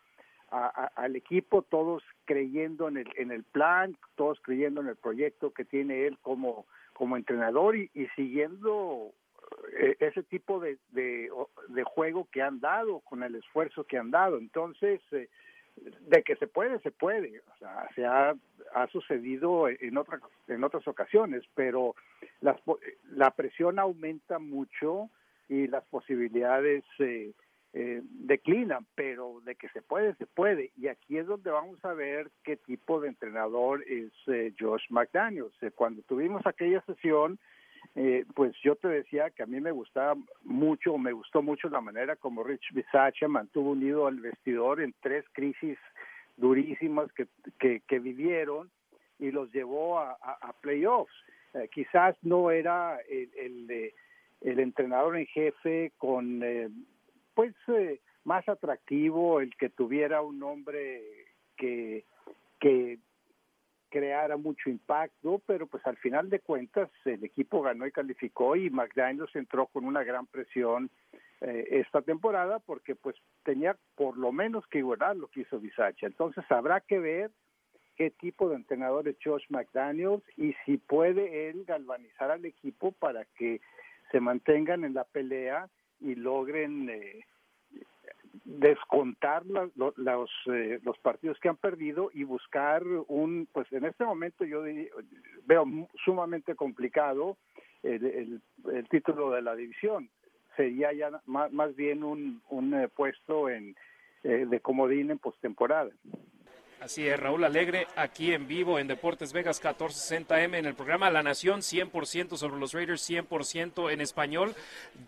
al equipo, todos creyendo en el, en el plan, todos creyendo en el proyecto que tiene él como, como entrenador y, siguiendo eh, ese tipo de, de, juego que han dado, con el esfuerzo que han dado. Entonces, eh, de que se puede, se puede. O sea, se ha, ha sucedido en, otras en otras ocasiones, pero la presión aumenta mucho y las posibilidades eh, eh, declinan, pero de que se puede, se puede. Y aquí es donde vamos a ver qué tipo de entrenador es eh, Josh McDaniels. Eh, cuando tuvimos aquella sesión, eh, pues yo te decía que a mí me gustaba mucho, me gustó mucho la manera como Rich Bisaccia mantuvo unido al vestidor en tres crisis durísimas que, que, vivieron y los llevó a, a, playoffs. quizás no era el, el, el, entrenador en jefe con pues eh, más atractivo el que tuviera un nombre que, que creara mucho impacto, pero pues al final de cuentas el equipo ganó y calificó y McDaniels entró con una gran presión eh, esta temporada porque pues tenía por lo menos que igualar lo que hizo Bisacha. Entonces habrá que ver qué tipo de entrenador es Josh McDaniels y si puede él galvanizar al equipo para que se mantengan en la pelea y logren eh, descontar los, eh, los partidos que han perdido y buscar un, pues en este momento yo veo sumamente complicado el, el, título de la división. Sería ya más, más bien un, un eh, puesto en, de comodín en postemporada. Así es, Raúl Alegre, aquí en vivo en Deportes Vegas 1460M en el programa La Nación, 100% sobre los Raiders, 100% en español.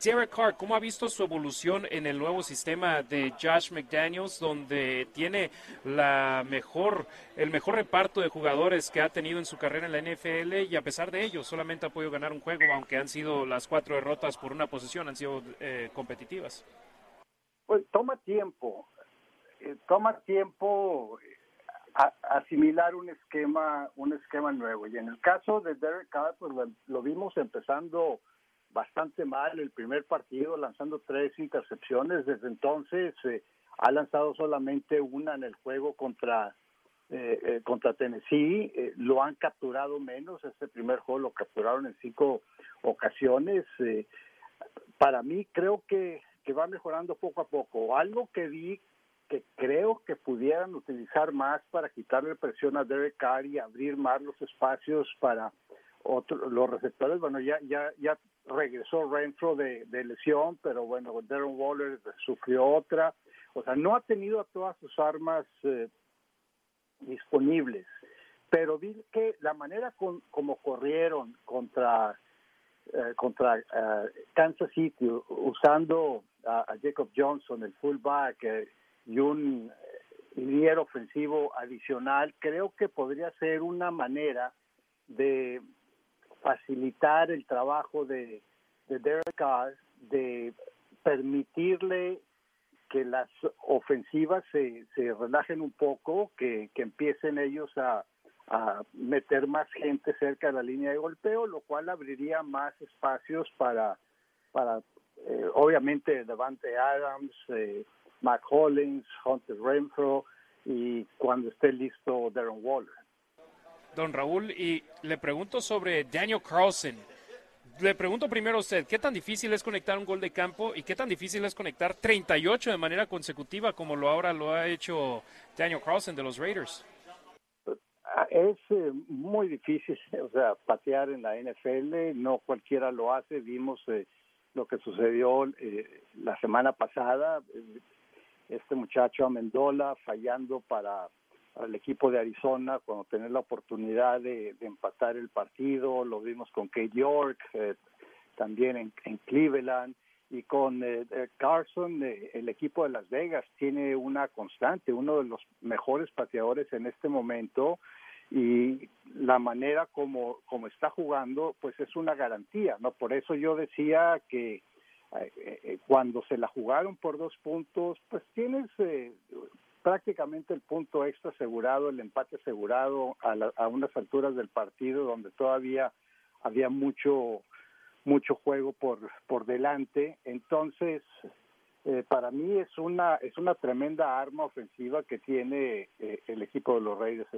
Derek Carr, ¿cómo ha visto su evolución en el nuevo sistema de Josh McDaniels, donde tiene la mejor, el mejor reparto de jugadores que ha tenido en su carrera en la NFL y a pesar de ello solamente ha podido ganar un juego, aunque han sido las cuatro derrotas por una posición, han sido eh, competitivas? Pues toma tiempo, eh, toma tiempo asimilar un esquema un esquema nuevo. Y en el caso de Derek Carr pues lo, vimos empezando bastante mal el primer partido lanzando tres intercepciones. Desde entonces eh, ha lanzado solamente una en el juego contra eh, eh, contra Tennessee. Lo han capturado menos. Este primer juego lo capturaron en cinco ocasiones. Para mí creo que que va mejorando poco a poco. Algo que vi que creo que pudieran utilizar más para quitarle presión a Derek Carr y abrir más los espacios para otros los receptores. Bueno, ya ya ya regresó Renfro de, lesión, pero bueno, Darren Waller sufrió otra. O sea, no ha tenido a todas sus armas eh, disponibles. Pero vi que la manera con, como corrieron contra eh, contra eh, Kansas City usando a, Jacob Johnson, el fullback, y un líder ofensivo adicional, creo que podría ser una manera de facilitar el trabajo de, de Derek Carr, de permitirle que las ofensivas se, se relajen un poco, que, que empiecen ellos a, a meter más gente cerca de la línea de golpeo, lo cual abriría más espacios para, para eh, obviamente, Devante Adams, eh, Mac Hollins, Hunter Renfro y cuando esté listo Darren Waller. Don Raúl, y le pregunto sobre Daniel Carlson. Le pregunto primero a usted, ¿qué tan difícil es conectar un gol de campo y qué tan difícil es conectar 38 de manera consecutiva como lo ahora lo ha hecho Daniel Carlson de los Raiders? Es eh, muy difícil, o sea, patear en la NFL, no cualquiera lo hace. Vimos eh, lo que sucedió eh, la semana pasada este muchacho Amendola fallando para, el equipo de Arizona cuando tener la oportunidad de, empatar el partido, lo vimos con Kate York, eh, también en, Cleveland y con eh, eh, Carson, el equipo de Las Vegas tiene una constante, uno de los mejores pateadores en este momento y la manera como, como está jugando, pues es una garantía, ¿no? Por eso yo decía que eh, eh, cuando se la jugaron por dos puntos, pues tienes eh, prácticamente el punto extra asegurado, el empate asegurado a, a unas alturas del partido donde todavía había mucho mucho juego por por delante. Entonces, eh, para mí es una es una tremenda arma ofensiva que tiene eh, el equipo de los Raiders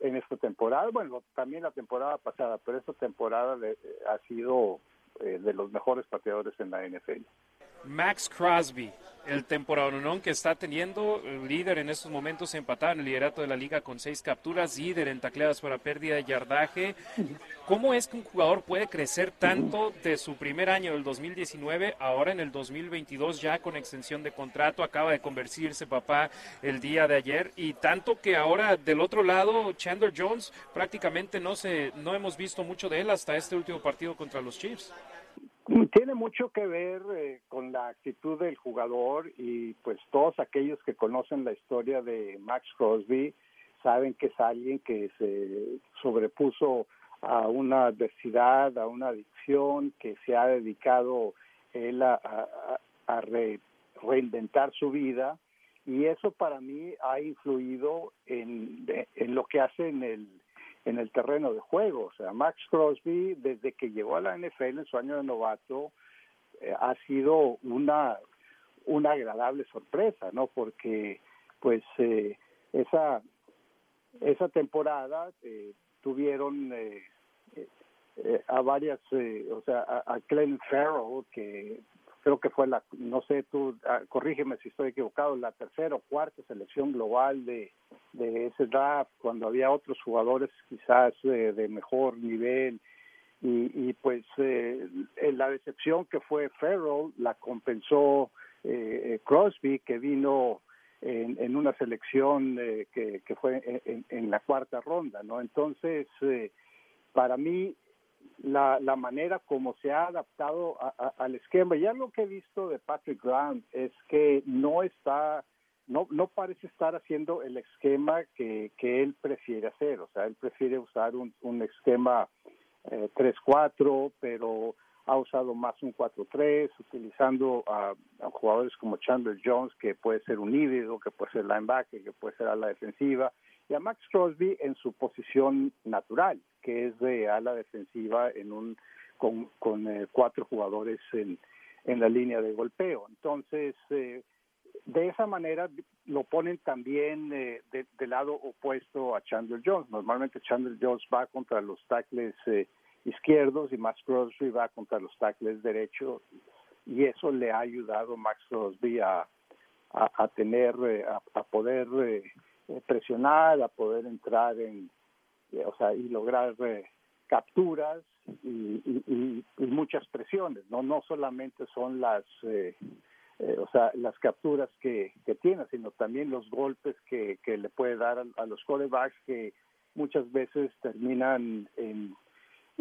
en esta temporada. Bueno, también la temporada pasada, pero esta temporada ha sido de los mejores pateadores en la NFL. Max Crosby, el temporadón que está teniendo, líder en estos momentos empatado en el liderato de la liga con seis capturas, líder en tacleadas para pérdida de yardaje. ¿Cómo es que un jugador puede crecer tanto de su primer año del 2019, ahora en el 2022 ya con extensión de contrato, acaba de convertirse papá el día de ayer y tanto que ahora del otro lado Chandler Jones prácticamente no se no hemos visto mucho de él hasta este último partido contra los Chiefs. Tiene mucho que ver eh, con la actitud del jugador y pues todos aquellos que conocen la historia de Max Crosby saben que es alguien que se sobrepuso a una adversidad, a una adicción, que se ha dedicado él a, reinventar su vida. Y eso para mí ha influido en lo que hace en el en el terreno de juego. O sea, Max Crosby, desde que llegó a la NFL en su año de novato, eh, ha sido una, una agradable sorpresa, ¿no? Porque, pues, eh, esa, esa temporada eh, tuvieron a varias, o sea, a, a Glenn Farrell, que creo que fue la, no sé, tú, ah, corrígeme si estoy equivocado, la tercera o cuarta selección global de, de ese draft, cuando había otros jugadores quizás de mejor nivel. Y, y pues eh, la decepción que fue Farrell la compensó eh, Crosby, que vino en, en una selección eh, que, que fue en, en, la cuarta ronda, ¿no? Entonces, eh, para mí, la, la manera como se ha adaptado al esquema. Y algo que he visto de Patrick Graham es que no está, no, no parece estar haciendo el esquema que, que él prefiere hacer. O sea, él prefiere usar un, un esquema eh, 3-4, pero ha usado más un 4-3, utilizando a, a, jugadores como Chandler Jones, que puede ser un híbrido, que puede ser linebacker, que puede ser a la defensiva, y a Max Crosby en su posición natural, que es de ala defensiva en un con, eh, cuatro jugadores en, en la línea de golpeo. Entonces, eh, de esa manera lo ponen también eh, de, del lado opuesto a Chandler Jones. Normalmente Chandler Jones va contra los tackles eh, izquierdos y Max Crosby va contra los tackles derechos y eso le ha ayudado a Max Crosby a, a, tener, eh, a, a, poder eh, presionar, a poder entrar en, eh, o sea, y lograr eh, capturas y, y, muchas presiones, no no solamente son las eh, o sea las capturas que, que tiene, sino también los golpes que, que le puede dar a, a los corebacks que muchas veces terminan en,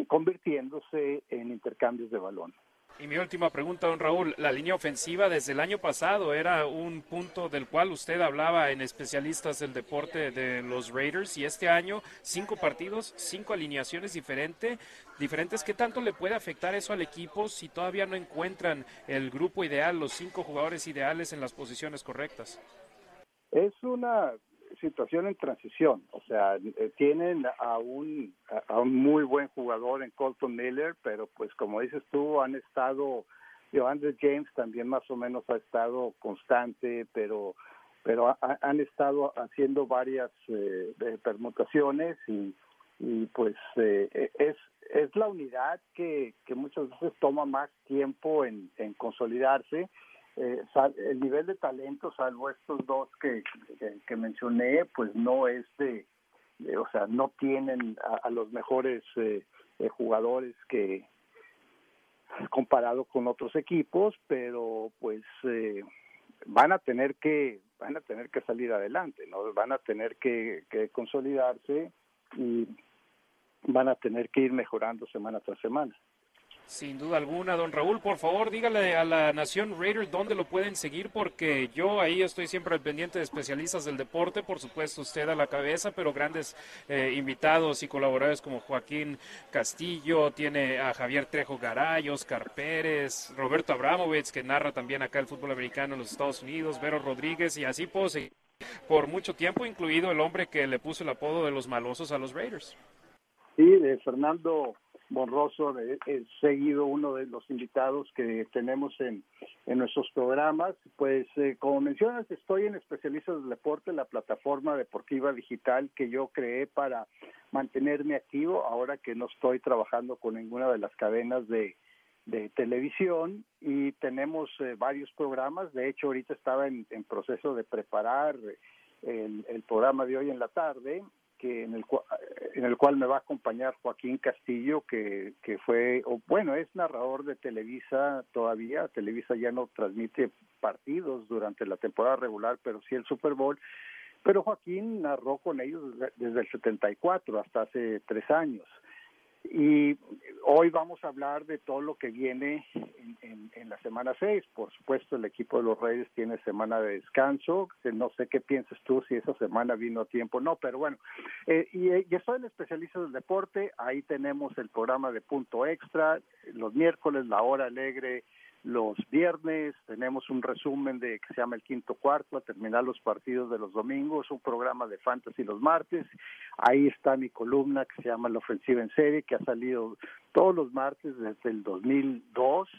convirtiéndose en intercambios de balón. Y mi última pregunta, don Raúl, la línea ofensiva desde el año pasado era un punto del cual usted hablaba en especialistas del deporte de los Raiders y este año cinco partidos, cinco alineaciones diferentes, diferentes. ¿Qué tanto le puede afectar eso al equipo si todavía no encuentran el grupo ideal, los cinco jugadores ideales en las posiciones correctas? Es una situación en transición, o sea, eh, tienen a un, a un muy buen jugador en Colton Miller, pero pues como dices tú, han estado, yo, Andrew James también más o menos ha estado constante, pero pero ha, han estado haciendo varias eh, permutaciones y, y pues eh, es es la unidad que, que muchas veces toma más tiempo en, en consolidarse eh, el nivel de talento, salvo estos dos que, que, mencioné, pues no es de, de, o sea, no tienen a, a los mejores eh, eh, jugadores que comparado con otros equipos, pero pues eh, van a tener que van a tener que salir adelante, no van a tener que, que consolidarse y van a tener que ir mejorando semana tras semana. Sin duda alguna, don Raúl, por favor, dígale a la Nación Raiders dónde lo pueden seguir, porque yo ahí estoy siempre al pendiente de especialistas del deporte, por supuesto usted a la cabeza, pero grandes eh, invitados y colaboradores como Joaquín Castillo, tiene a Javier Trejo Garay, Oscar Pérez, Roberto Abramovich, que narra también acá el fútbol americano en los Estados Unidos, Vero Rodríguez, y así puedo seguir por mucho tiempo, incluido el hombre que le puso el apodo de los malosos a los Raiders. Sí, de Fernando Bonroso, he seguido uno de los invitados que tenemos en, en nuestros programas. Pues eh, como mencionas, estoy en Especialistas del Deporte, la plataforma deportiva digital que yo creé para mantenerme activo ahora que no estoy trabajando con ninguna de las cadenas de, de televisión y tenemos eh, varios programas. De hecho, ahorita estaba en, en proceso de preparar el, el, programa de hoy en la tarde que en el, en el cual me va a acompañar Joaquín Castillo, que, que fue, o bueno, es narrador de Televisa todavía. Televisa ya no transmite partidos durante la temporada regular, pero sí el Super Bowl. Pero Joaquín narró con ellos desde el 74 hasta hace tres años. Y hoy vamos a hablar de todo lo que viene en, en, la semana 6. Por supuesto, el equipo de los Reyes tiene semana de descanso. No sé qué piensas tú si esa semana vino a tiempo no, pero bueno. Eh, y, y soy el especialista del deporte. Ahí tenemos el programa de punto extra. Los miércoles, la hora alegre los viernes, tenemos un resumen de que se llama el quinto cuarto, a terminar los partidos de los domingos, un programa de fantasy los martes, ahí está mi columna que se llama La Ofensiva en Serie, que ha salido todos los martes desde el 2002,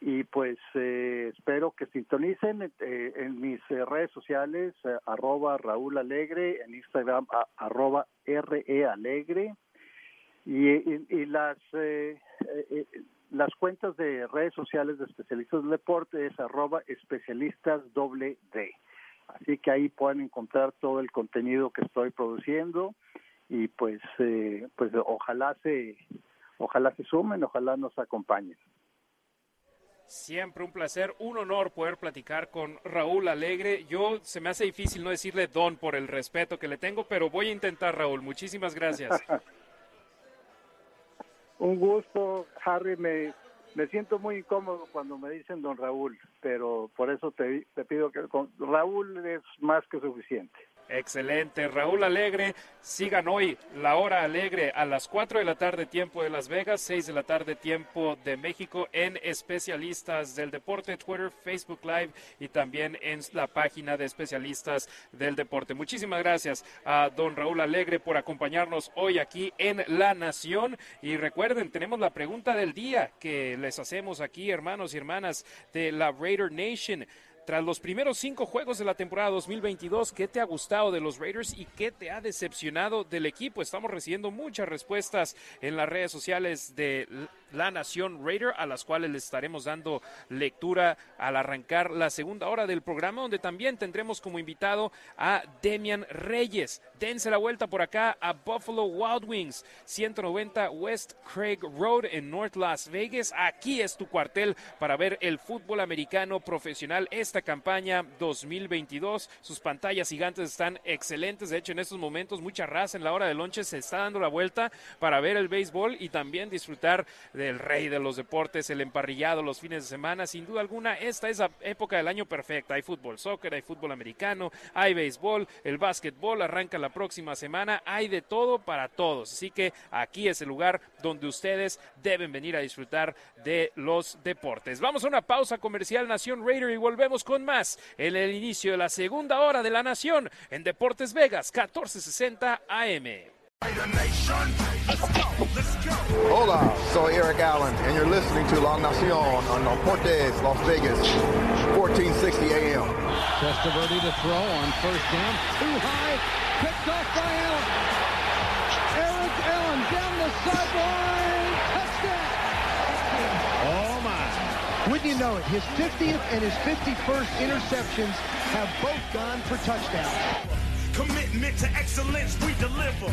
y pues eh, espero que sintonicen eh, en mis eh, redes sociales, eh, arroba Raúl Alegre, en Instagram a, arroba RE Alegre, y, y, y las las cuentas de redes sociales de especialistas del deporte es arroba especialistas doble D. Así que ahí pueden encontrar todo el contenido que estoy produciendo y pues eh, pues ojalá se ojalá se sumen, ojalá nos acompañen. Siempre un placer, un honor poder platicar con Raúl Alegre. Yo se me hace difícil no decirle don por el respeto que le tengo, pero voy a intentar, Raúl. Muchísimas gracias. Un gusto, Harry. Me, me siento muy incómodo cuando me dicen don Raúl, pero por eso te, te pido que con Raúl es más que suficiente. Excelente. Raúl Alegre, sigan hoy la hora alegre a las 4 de la tarde tiempo de Las Vegas, 6 de la tarde tiempo de México en especialistas del deporte, Twitter, Facebook Live y también en la página de especialistas del deporte. Muchísimas gracias a don Raúl Alegre por acompañarnos hoy aquí en La Nación. Y recuerden, tenemos la pregunta del día que les hacemos aquí, hermanos y hermanas de la Raider Nation. Tras los primeros cinco juegos de la temporada 2022, ¿qué te ha gustado de los Raiders y qué te ha decepcionado del equipo? Estamos recibiendo muchas respuestas en las redes sociales de la Nación Raider, a las cuales les estaremos dando lectura al arrancar la segunda hora del programa, donde también tendremos como invitado a Demian Reyes. Dense la vuelta por acá a Buffalo Wild Wings, 190 West Craig Road en North Las Vegas. Aquí es tu cuartel para ver el fútbol americano profesional esta campaña 2022. Sus pantallas gigantes están excelentes. De hecho, en estos momentos, mucha raza en la hora de lonche se está dando la vuelta para ver el béisbol y también disfrutar del rey de los deportes, el emparrillado los fines de semana. Sin duda alguna, esta es la época del año perfecta. Hay fútbol soccer, hay fútbol americano, hay béisbol, el básquetbol arranca la próxima semana. Hay de todo para todos. Así que aquí es el lugar donde ustedes deben venir a disfrutar de los deportes. Vamos a una pausa comercial Nación Raider y volvemos con más en el inicio de la segunda hora de la Nación en Deportes Vegas 1460 AM. Hola, soy Eric Allen, and you're listening to La Nacion on Deportes Las Vegas, 1460 AM. Testaverde to throw on first down, too high, picked off by Allen. Eric Allen down the sideline, touchdown. Oh my. Wouldn't you know it, his 50th and his 51st interceptions have both gone for touchdowns. Commitment to excellence, we deliver.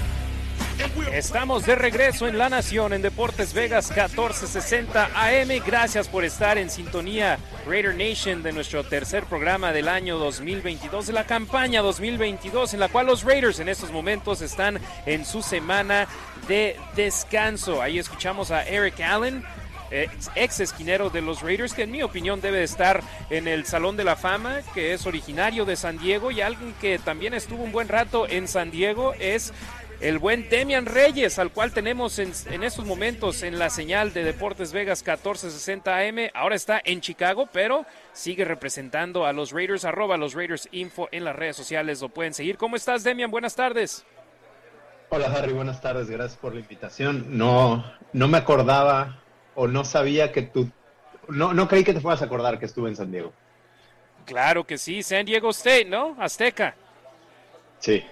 Estamos de regreso en La Nación en Deportes Vegas 1460 AM. Gracias por estar en sintonía Raider Nation de nuestro tercer programa del año 2022, de la campaña 2022, en la cual los Raiders en estos momentos están en su semana de descanso. Ahí escuchamos a Eric Allen, ex esquinero de los Raiders, que en mi opinión debe estar en el Salón de la Fama, que es originario de San Diego y alguien que también estuvo un buen rato en San Diego es el buen Demian Reyes, al cual tenemos en, en, estos momentos en la señal de Deportes Vegas 1460 AM. Ahora está en Chicago, pero sigue representando a los Raiders, arroba los Raiders Info en las redes sociales. Lo pueden seguir. ¿Cómo estás, Demian? Buenas tardes. Hola Harry, buenas tardes, gracias por la invitación. No, no me acordaba o no sabía que tú, no, no creí que te fueras a acordar que estuve en San Diego. Claro que sí, San Diego State, ¿no? Azteca. Sí.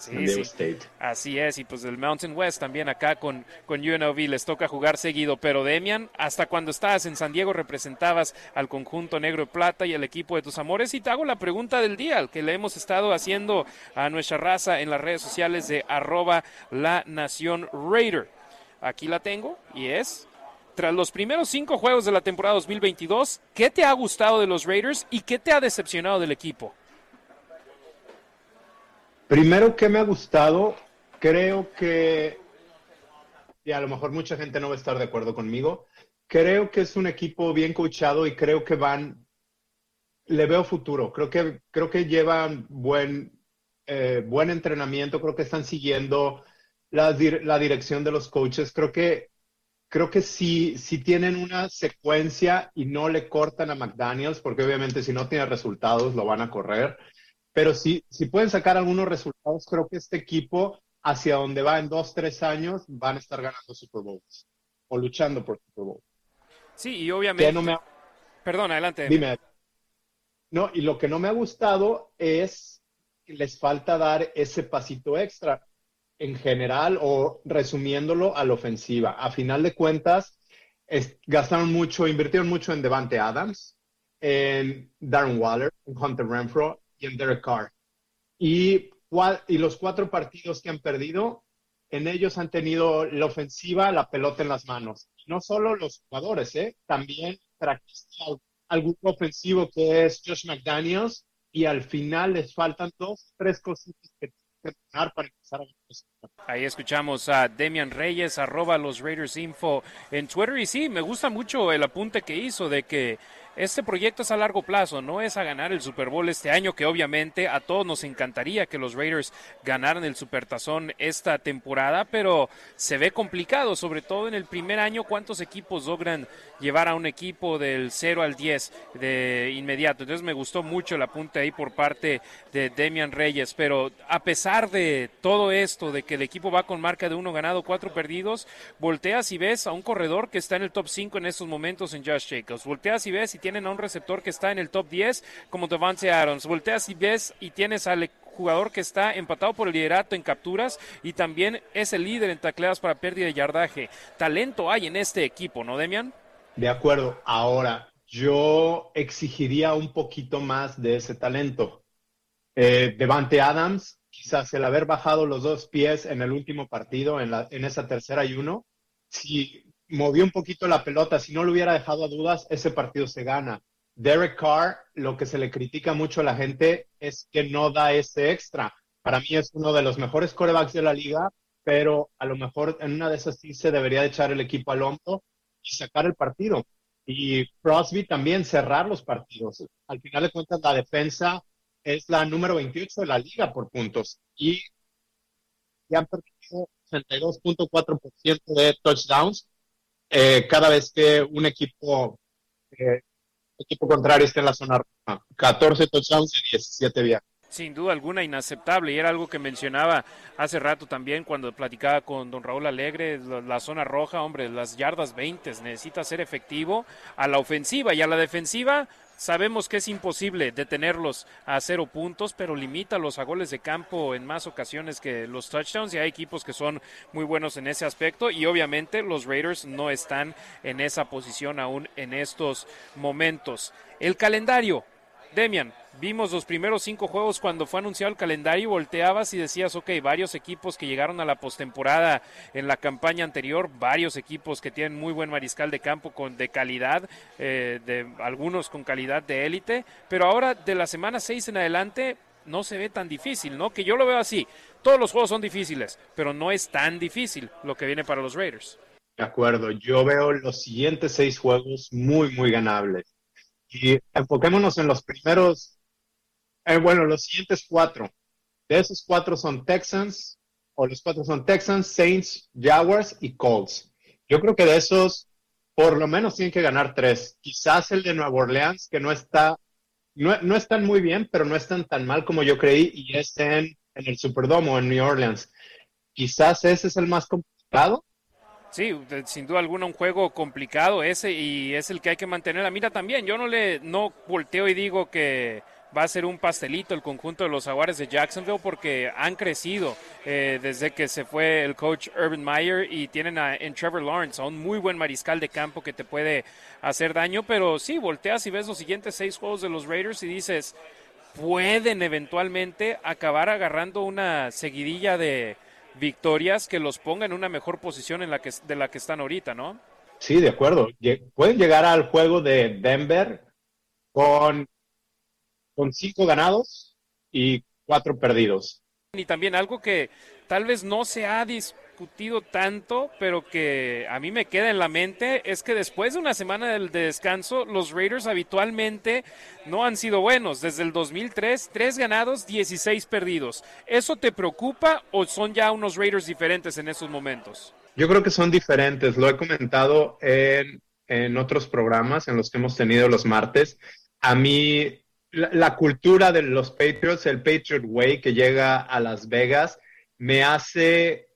Sí, sí. State. Así es, y pues el Mountain West también acá con, con UNLV les toca jugar seguido. Pero Demian, hasta cuando estabas en San Diego representabas al conjunto negro y plata y al equipo de tus amores. Y te hago la pregunta del día, que le hemos estado haciendo a nuestra raza en las redes sociales de arroba la nación Raider. Aquí la tengo y es, tras los primeros cinco juegos de la temporada 2022, ¿qué te ha gustado de los Raiders y qué te ha decepcionado del equipo? Primero que me ha gustado, creo que, y a lo mejor mucha gente no va a estar de acuerdo conmigo, creo que es un equipo bien coachado y creo que van, le veo futuro, creo que, creo que llevan buen, eh, buen entrenamiento, creo que están siguiendo la, dir- la dirección de los coaches, creo que, creo que si, si tienen una secuencia y no le cortan a McDaniels, porque obviamente si no tiene resultados lo van a correr, pero si, si pueden sacar algunos resultados, creo que este equipo, hacia donde va en dos, tres años, van a estar ganando Super Bowls o luchando por Super Bowl. Sí, y obviamente... No me ha- Perdón, adelante. Dime. No, y lo que no me ha gustado es que les falta dar ese pasito extra en general o resumiéndolo a la ofensiva. A final de cuentas, es- gastaron mucho, invirtieron mucho en Devante Adams, en Darren Waller, en Hunter Renfro y en Derek Carr. Y, y los cuatro partidos que han perdido, en ellos han tenido la ofensiva, la pelota en las manos. No solo los jugadores, ¿eh? también al, grupo ofensivo que es Josh McDaniels y al final les faltan dos, tres cositas que para empezar a. Ahí escuchamos a Demian Reyes, arroba los Raiders Info en Twitter. Y sí, me gusta mucho el apunte que hizo de que este proyecto es a largo plazo, no es a ganar el Super Bowl este año, que obviamente a todos nos encantaría que los Raiders ganaran el Supertazón esta temporada, pero se ve complicado, sobre todo en el primer año, cuántos equipos logran llevar a un equipo del 0 al 10 de inmediato. Entonces me gustó mucho el apunte ahí por parte de Demian Reyes, pero a pesar de todo esto, de que el equipo va con marca de uno ganado, cuatro perdidos, volteas y ves a un corredor que está en el top 5 en estos momentos en Josh Jacobs, volteas y ves y tienen a un receptor que está en el top 10 como Devante Adams, volteas y ves y tienes al jugador que está empatado por el liderato en capturas y también es el líder en tacleadas para pérdida de yardaje. Talento hay en este equipo, ¿no, Demian? De acuerdo. Ahora, yo exigiría un poquito más de ese talento. Eh, Devante Adams, quizás el haber bajado los dos pies en el último partido, en, la, en esa tercera y uno, si movió un poquito la pelota, si no lo hubiera dejado a dudas, ese partido se gana. Derek Carr, lo que se le critica mucho a la gente es que no da ese extra. Para mí es uno de los mejores corebacks de la liga, pero a lo mejor en una de esas sí se debería de echar el equipo al hombro y sacar el partido. Y Crosby también cerrar los partidos. Al final de cuentas, la defensa es la número 28 de la liga por puntos y ya han permitido 62.4% de touchdowns eh, cada vez que un equipo, eh, equipo contrario esté en la zona roja. 14 touchdowns y 17 viajes. Sin duda alguna inaceptable y era algo que mencionaba hace rato también cuando platicaba con don Raúl Alegre, la, la, zona roja, hombre, las yardas 20 necesita ser efectivo a la ofensiva y a la defensiva. Sabemos que es imposible detenerlos a cero puntos, pero limítalos a goles de campo en más ocasiones que los touchdowns y hay equipos que son muy buenos en ese aspecto y obviamente los Raiders no están en esa posición aún en estos momentos. El calendario, Demian, vimos los primeros cinco juegos cuando fue anunciado el calendario y volteabas y decías, ok, varios equipos que llegaron a la postemporada en la campaña anterior, varios equipos que tienen muy buen mariscal de campo con de calidad, eh, de algunos con calidad de élite, pero ahora de la semana 6 en adelante no se ve tan difícil, ¿no? Que yo lo veo así. Todos los juegos son difíciles, pero no es tan difícil lo que viene para los Raiders. De acuerdo, yo veo los siguientes seis juegos muy, muy ganables. Y enfoquémonos en los primeros, eh, bueno, los siguientes cuatro. De esos cuatro son Texans, o los cuatro son Texans, Saints, Jaguars y Colts. Yo creo que de esos, por lo menos tienen que ganar tres. Quizás el de Nueva Orleans, que no está, no, no están muy bien, pero no están tan mal como yo creí, y es en, en el Superdome o en New Orleans. quizás ese es el más complicado. Sí, sin duda alguna un juego complicado ese y es el que hay que mantener la mira también. Yo no le no volteo y digo que va a ser un pastelito el conjunto de los Jaguares de Jacksonville porque han crecido eh, desde que se fue el coach Urban Meyer y tienen a, en Trevor Lawrence a un muy buen mariscal de campo que te puede hacer daño, pero sí, volteas y ves los siguientes seis juegos de los Raiders y dices, pueden eventualmente acabar agarrando una seguidilla de victorias que los ponga en una mejor posición en la que, de la que están ahorita, ¿no? Sí, de acuerdo. Pueden llegar al juego de Denver con, con cinco ganados y cuatro perdidos. Y también algo que tal vez no se ha discutido tanto, pero que a mí me queda en la mente, es que después de una semana de descanso, los Raiders habitualmente no han sido buenos. Desde el 2003, tres ganados, 16 perdidos. ¿Eso te preocupa o son ya unos Raiders diferentes en esos momentos? Yo creo que son diferentes. Lo he comentado en, en otros programas en los que hemos tenido los martes. A mí, la, cultura de los Patriots, el Patriot Way que llega a Las Vegas, me hace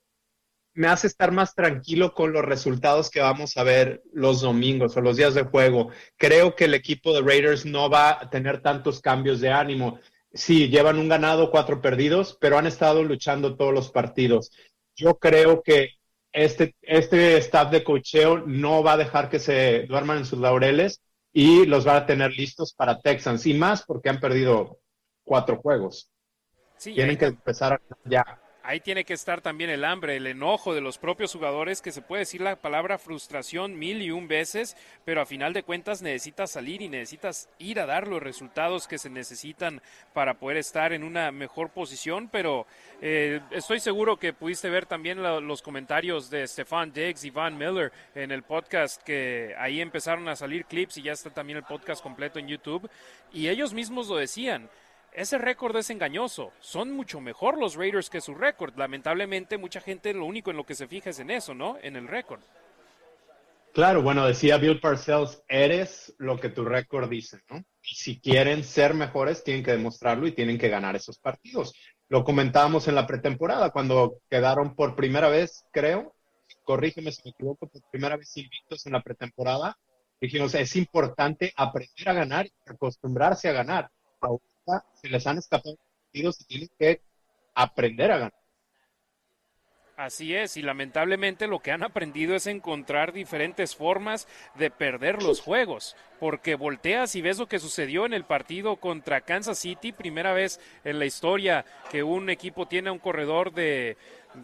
me hace estar más tranquilo con los resultados que vamos a ver los domingos o los días de juego. Creo que el equipo de Raiders no va a tener tantos cambios de ánimo. Sí, llevan un ganado, cuatro perdidos, pero han estado luchando todos los partidos. Yo creo que este, este staff de cocheo no va a dejar que se duerman en sus laureles y los va a tener listos para Texans. Y más porque han perdido cuatro juegos. Sí, Tienen que empezar ya ahí tiene que estar también el hambre, el enojo de los propios jugadores, que se puede decir la palabra frustración mil y un veces, pero a final de cuentas necesitas salir y necesitas ir a dar los resultados que se necesitan para poder estar en una mejor posición, pero eh, estoy seguro que pudiste ver también los comentarios de Stefan Diggs y Van Miller en el podcast, que ahí empezaron a salir clips y ya está también el podcast completo en YouTube, y ellos mismos lo decían ese récord es engañoso. Son mucho mejor los Raiders que su récord. Lamentablemente, mucha gente lo único en lo que se fija es en eso, ¿no? En el récord. Claro, bueno, decía Bill Parcells, eres lo que tu récord dice, ¿no? Y si quieren ser mejores, tienen que demostrarlo y tienen que ganar esos partidos. Lo comentábamos en la pretemporada, cuando quedaron por primera vez, creo, corrígeme si me equivoco, por primera vez invictos en la pretemporada. Dijimos, es importante aprender a ganar y acostumbrarse a ganar se les han escapado partidos y tienen que aprender a ganar. Así es, y lamentablemente lo que han aprendido es encontrar diferentes formas de perder los juegos, porque volteas y ves lo que sucedió en el partido contra Kansas City, primera vez en la historia que un equipo tiene un corredor de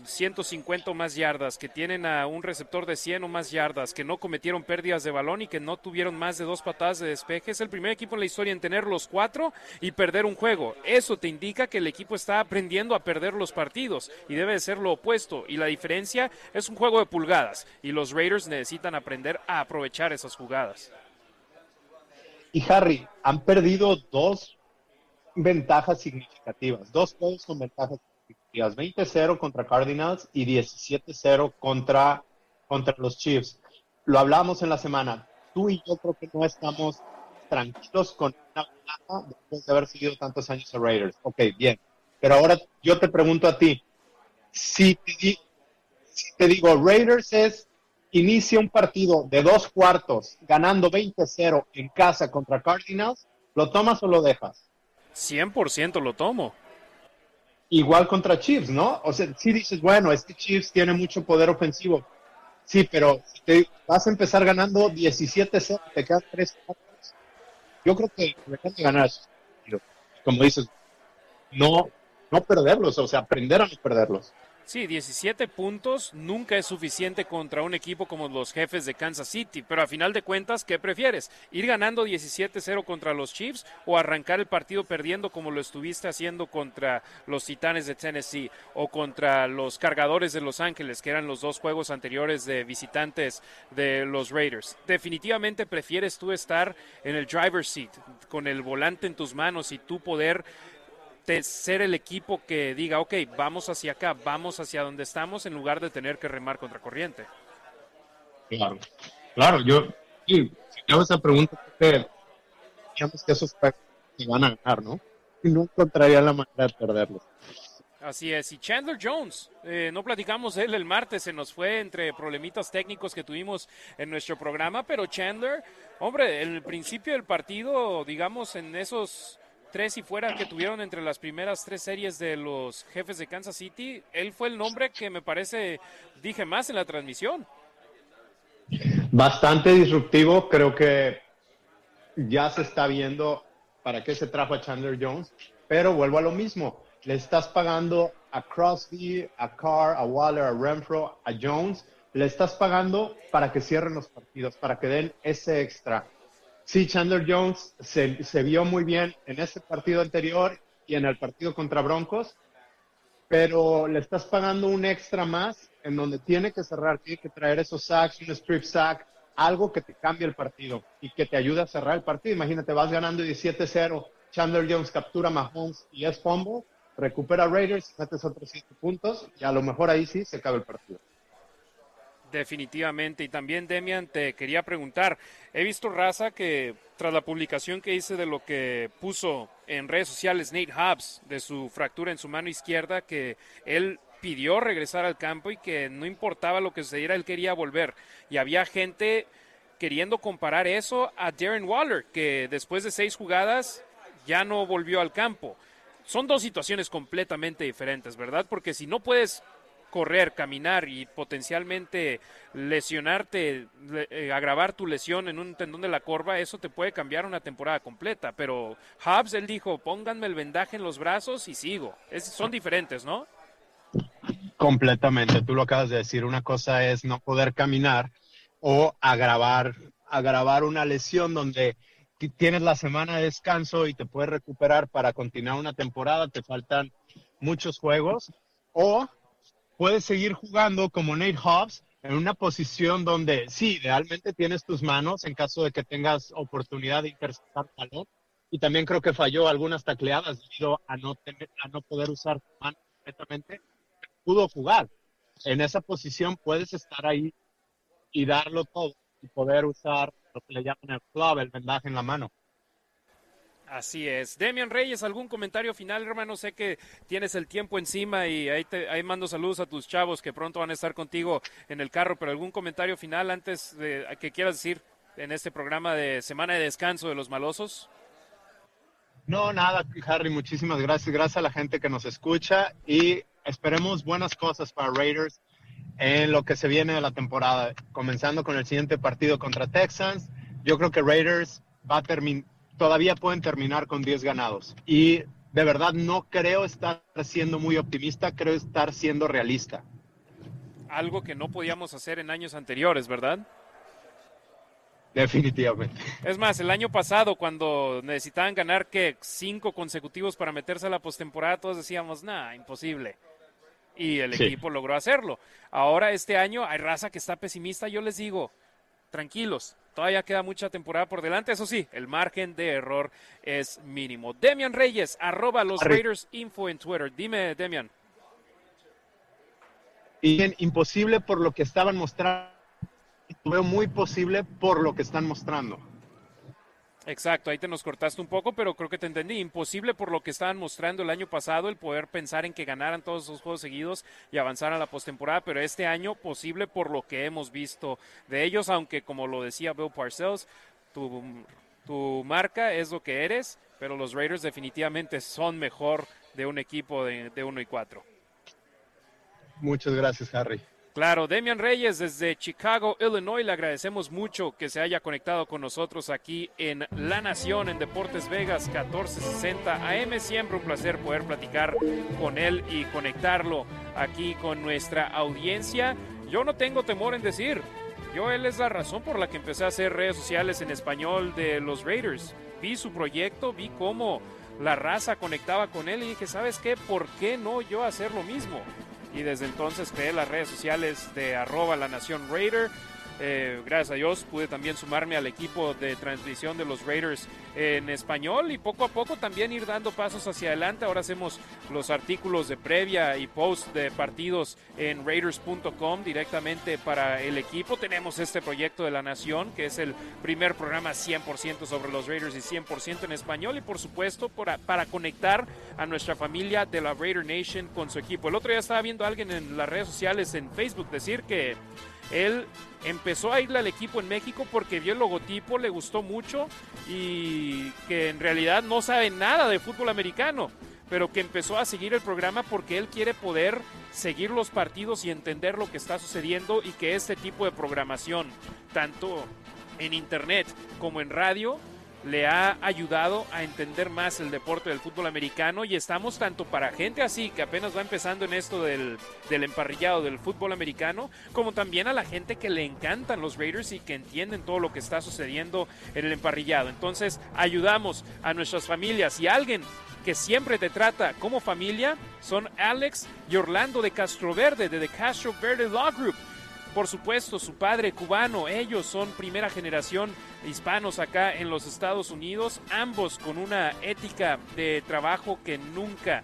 150 o más yardas, que tienen a un receptor de 100 o más yardas, que no cometieron pérdidas de balón y que no tuvieron más de dos patadas de despeje. Es el primer equipo en la historia en tener los cuatro y perder un juego. Eso te indica que el equipo está aprendiendo a perder los partidos y debe de ser lo opuesto. Y la diferencia es un juego de pulgadas y los Raiders necesitan aprender a aprovechar esas jugadas. Y Harry, han perdido dos ventajas significativas, dos juegos con ventajas 20-0 contra Cardinals y 17-0 contra, contra los Chiefs. Lo hablamos en la semana. Tú y yo creo que no estamos tranquilos con una ventaja después de haber seguido tantos años a Raiders. Ok, bien. Pero ahora yo te pregunto a ti, si te, si te digo, Raiders es, inicia un partido de dos cuartos ganando 20-0 en casa contra Cardinals, ¿lo tomas o lo dejas? 100% lo tomo. Igual contra Chiefs, ¿no? O sea, si dices, bueno, este Chiefs tiene mucho poder ofensivo. Sí, pero te vas a empezar ganando 17-0, te quedan 3 Yo creo que dejan de ganar. Como dices, no, no perderlos, o sea, aprender a no perderlos. Sí, 17 puntos nunca es suficiente contra un equipo como los jefes de Kansas City, pero a final de cuentas, ¿qué prefieres? ¿Ir ganando 17-0 contra los Chiefs o arrancar el partido perdiendo como lo estuviste haciendo contra los Titanes de Tennessee o contra los Cargadores de Los Ángeles, que eran los dos juegos anteriores de visitantes de los Raiders? Definitivamente prefieres tú estar en el driver's seat, con el volante en tus manos y tú poder ser el equipo que diga, ok, vamos hacia acá, vamos hacia donde estamos, en lugar de tener que remar contra corriente. Claro, claro, yo, sí, si hago esa pregunta, porque digamos que esos se van a ganar, ¿no? Y no encontraría la manera de perderlos. Así es, y Chandler Jones, eh, no platicamos él el martes, se nos fue entre problemitas técnicos que tuvimos en nuestro programa, pero Chandler, hombre, el principio del partido, digamos, en esos tres y fuera que tuvieron entre las primeras tres series de los jefes de Kansas City, él fue el nombre que me parece, dije más en la transmisión. Bastante disruptivo, creo que ya se está viendo para qué se trajo a Chandler Jones, pero vuelvo a lo mismo le estás pagando a Crosby, a Carr, a Waller, a Renfro, a Jones, le estás pagando para que cierren los partidos, para que den ese extra. Sí, Chandler Jones se, vio muy bien en ese partido anterior y en el partido contra Broncos, pero le estás pagando un extra más en donde tiene que cerrar, tiene que traer esos sacks, un strip sack, algo que te cambie el partido y que te ayude a cerrar el partido. Imagínate, vas ganando 17-0, Chandler Jones captura a Mahomes y es fumble, recupera Raiders, metes otros siete puntos y a lo mejor ahí sí se acaba el partido. Definitivamente. Y también, Demian, te quería preguntar, he visto raza que tras la publicación que hice de lo que puso en redes sociales Nate Hobbs de su fractura en su mano izquierda, que él pidió regresar al campo y que no importaba lo que sucediera, él quería volver. Y había gente queriendo comparar eso a Darren Waller, que después de seis jugadas ya no volvió al campo son dos situaciones completamente diferentes, ¿verdad? Porque si no puedes correr, caminar y potencialmente lesionarte, eh, agravar tu lesión en un tendón de la corva, eso te puede cambiar una temporada completa. Pero Hobbs, él dijo, pónganme el vendaje en los brazos y sigo. son diferentes, ¿no? Completamente. Tú lo acabas de decir. Una cosa es no poder caminar o agravar, agravar una lesión donde tienes la semana de descanso y te puedes recuperar para continuar una temporada, te faltan muchos juegos, o puedes seguir jugando como Nate Hobbs en una posición donde sí, idealmente tienes tus manos en caso de que tengas oportunidad de interceptar balón. Y también creo que falló algunas tacleadas debido a no, tener, a no poder usar tu mano completamente. Pudo jugar. En esa posición puedes estar ahí y darlo todo y poder usar lo que le llaman el club, el vendaje en la mano. Así es. Demian Reyes, ¿algún comentario final, hermano? Sé que tienes el tiempo encima y ahí, te, ahí mando saludos a tus chavos que pronto van a estar contigo en el carro, pero ¿algún comentario final antes de que quieras decir en este programa de Semana de Descanso de los Malosos? No, nada, Harry, muchísimas gracias. Gracias a la gente que nos escucha y esperemos buenas cosas para Raiders en lo que se viene de la temporada, comenzando con el siguiente partido contra Texans. Yo creo que Raiders va a todavía pueden terminar con 10 ganados. Y de verdad no creo estar siendo muy optimista, creo estar siendo realista. Algo que no podíamos hacer en años anteriores, ¿verdad? Definitivamente. Es más, el año pasado, cuando necesitaban ganar que cinco consecutivos para meterse a la postemporada, todos decíamos, nah, imposible y el equipo logró hacerlo. Ahora este año hay raza que está pesimista, yo les digo, tranquilos, todavía queda mucha temporada por delante, eso sí, el margen de error es mínimo. Demian Reyes, arroba los Raiders Info en Twitter. Dime, Demian. Bien, imposible por lo que estaban mostrando, veo muy posible por lo que están mostrando. Exacto, ahí te nos cortaste un poco, pero creo que te entendí. Imposible por lo que estaban mostrando el año pasado el poder pensar en que ganaran todos esos juegos seguidos y avanzaran a la postemporada, pero este año posible por lo que hemos visto de ellos, aunque como lo decía Bill Parcells, tu, marca es lo que eres, pero los Raiders definitivamente son mejor de un equipo de, de 1 y 4. Muchas gracias, Harry. Claro, Demian Reyes desde Chicago, Illinois, le agradecemos mucho que se haya conectado con nosotros aquí en La Nación, en Deportes Vegas 1460 AM. Siempre un placer poder platicar con él y conectarlo aquí con nuestra audiencia. Yo no tengo temor en decir, yo él es la razón por la que empecé a hacer redes sociales en español de los Raiders. Vi su proyecto, vi cómo la raza conectaba con él y dije, ¿sabes qué? ¿Por qué no yo hacer lo mismo? Y desde entonces creé las redes sociales de arroba la nación Raider. Eh, gracias a Dios pude también sumarme al equipo de transmisión de los Raiders en español y poco a poco también ir dando pasos hacia adelante. Ahora hacemos los artículos de previa y post de partidos en raiders.com directamente para el equipo. Tenemos este proyecto de la Nación, que es el primer programa 100% sobre los Raiders y 100% en español y por supuesto para, para conectar a nuestra familia de la Raider Nation con su equipo. El otro día estaba viendo a alguien en las redes sociales, en Facebook, decir que él empezó a irle al equipo en México porque vio el logotipo, le gustó mucho y que en realidad no sabe nada de fútbol americano, pero que empezó a seguir el programa porque él quiere poder seguir los partidos y entender lo que está sucediendo y que este tipo de programación, tanto en internet como en radio, le ha ayudado a entender más el deporte del fútbol americano y estamos tanto para gente así que apenas va empezando en esto del, del, emparrillado del fútbol americano, como también a la gente que le encantan los Raiders y que entienden todo lo que está sucediendo en el emparrillado. Entonces ayudamos a nuestras familias y alguien que siempre te trata como familia son Alex y Orlando de Castro Verde, de The Castro Verde Law Group. Por supuesto, su padre cubano, ellos son primera generación hispanos acá en los Estados Unidos, ambos con una ética de trabajo que nunca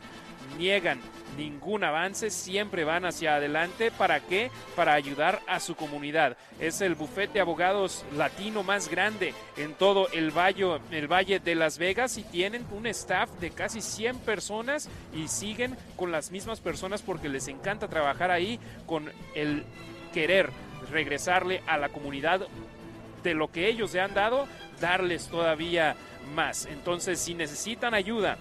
niegan ningún avance, siempre van hacia adelante. ¿Para qué? Para ayudar a su comunidad. Es el bufete de abogados latino más grande en todo el valle, el valle de Las Vegas y tienen un staff de casi 100 personas y siguen con las mismas personas porque les encanta trabajar ahí con el querer regresarle a la comunidad de lo que ellos le han dado, darles todavía más. Entonces, si necesitan ayuda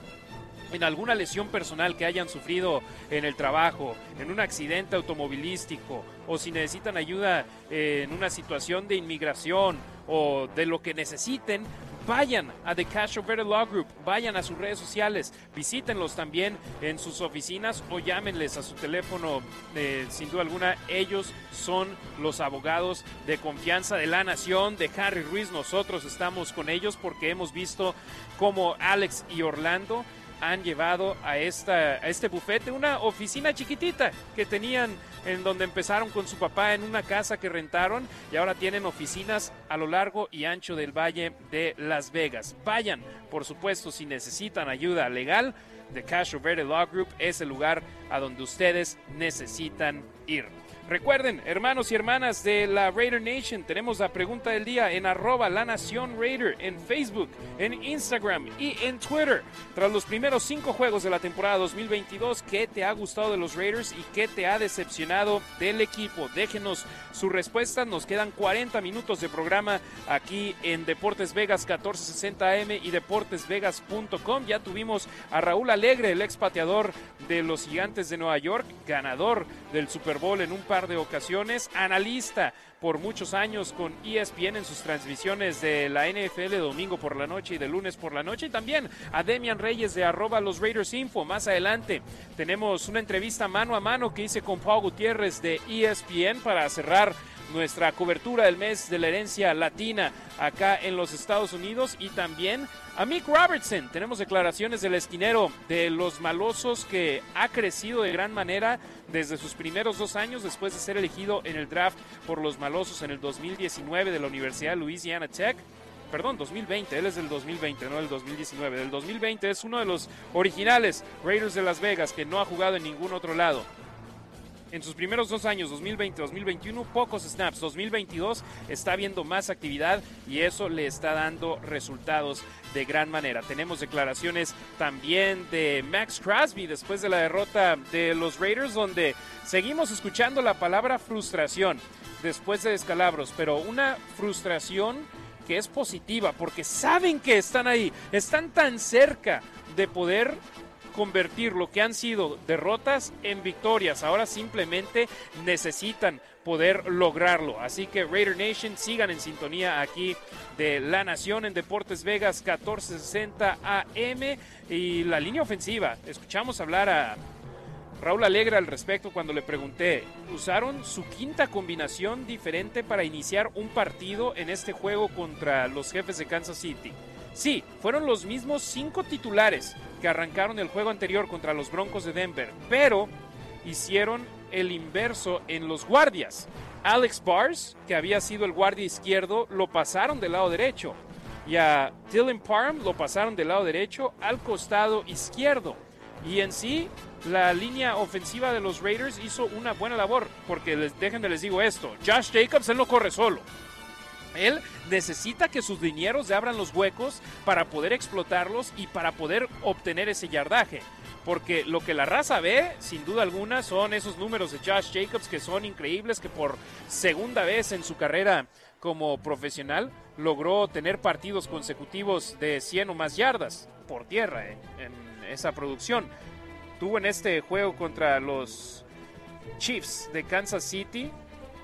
en alguna lesión personal que hayan sufrido en el trabajo, en un accidente automovilístico, o si necesitan ayuda en una situación de inmigración o de lo que necesiten, vayan a The Cash Law Group, vayan a sus redes sociales, visítenlos también en sus oficinas o llámenles a su teléfono. Eh, sin duda alguna, ellos son los abogados de confianza de la nación, de Harry Ruiz. Nosotros estamos con ellos porque hemos visto cómo Alex y Orlando han llevado a, este bufete una oficina chiquitita que tenían en donde empezaron con su papá en una casa que rentaron y ahora tienen oficinas a lo largo y ancho del Valle de Las Vegas. Vayan, por supuesto, si necesitan ayuda legal, The Cash Verde Law Group es el lugar a donde ustedes necesitan ir. Recuerden, hermanos y hermanas de la Raider Nation, tenemos la pregunta del día en arroba la nación Raider, en Facebook, en Instagram y en Twitter. Tras los primeros cinco juegos de la temporada 2022, ¿qué te ha gustado de los Raiders y qué te ha decepcionado del equipo? Déjenos su respuesta. Nos quedan 40 minutos de programa aquí en Deportes Vegas 1460 AM y deportesvegas.com. Ya tuvimos a Raúl Alegre, el expateador de los Gigantes de Nueva York, ganador del Super Bowl en un par de ocasiones, analista por muchos años con ESPN en sus transmisiones de la NFL de domingo por la noche y de lunes por la noche. Y también a Demian Reyes de arroba los Raiders Info. Más adelante tenemos una entrevista mano a mano que hice con Paul Gutiérrez de ESPN para cerrar nuestra cobertura del mes de la herencia latina acá en los Estados Unidos. Y también a Mick Robertson. Tenemos declaraciones del esquinero de los malosos que ha crecido de gran manera desde sus primeros dos años después de ser elegido en el draft por los malosos en el 2019 de la Universidad de Louisiana Tech. Perdón, 2020, él es del 2020, no del 2019, del 2020 es uno de los originales Raiders de Las Vegas que no ha jugado en ningún otro lado en sus primeros dos años, 2020-2021, pocos snaps. 2022 está habiendo más actividad y eso le está dando resultados de gran manera. Tenemos declaraciones también de Max Crosby después de la derrota de los Raiders, donde seguimos escuchando la palabra frustración después de descalabros, pero una frustración que es positiva porque saben que están ahí, están tan cerca de poder convertir lo que han sido derrotas en victorias. Ahora simplemente necesitan poder lograrlo. Así que Raider Nation sigan en sintonía aquí de La Nación en Deportes Vegas 1460 AM y la línea ofensiva. Escuchamos hablar a Raúl Alegre al respecto cuando le pregunté, usaron su quinta combinación diferente para iniciar un partido en este juego contra los jefes de Kansas City. Sí, fueron los mismos cinco titulares que arrancaron el juego anterior contra los Broncos de Denver, pero hicieron el inverso en los guardias. Alex Bars, que había sido el guardia izquierdo, lo pasaron del lado derecho. Y a Dylan Parham lo pasaron del lado derecho al costado izquierdo. Y en sí, la línea ofensiva de los Raiders hizo una buena labor. Porque les, déjenme les digo esto: Josh Jacobs, él no corre solo. Él necesita que sus linieros le abran los huecos para poder explotarlos y para poder obtener ese yardaje. Porque lo que la raza ve, sin duda alguna, son esos números de Josh Jacobs que son increíbles, que por segunda vez en su carrera como profesional logró tener partidos consecutivos de 100 o más yardas por tierra eh, en esa producción. Tuvo en este juego contra los Chiefs de Kansas City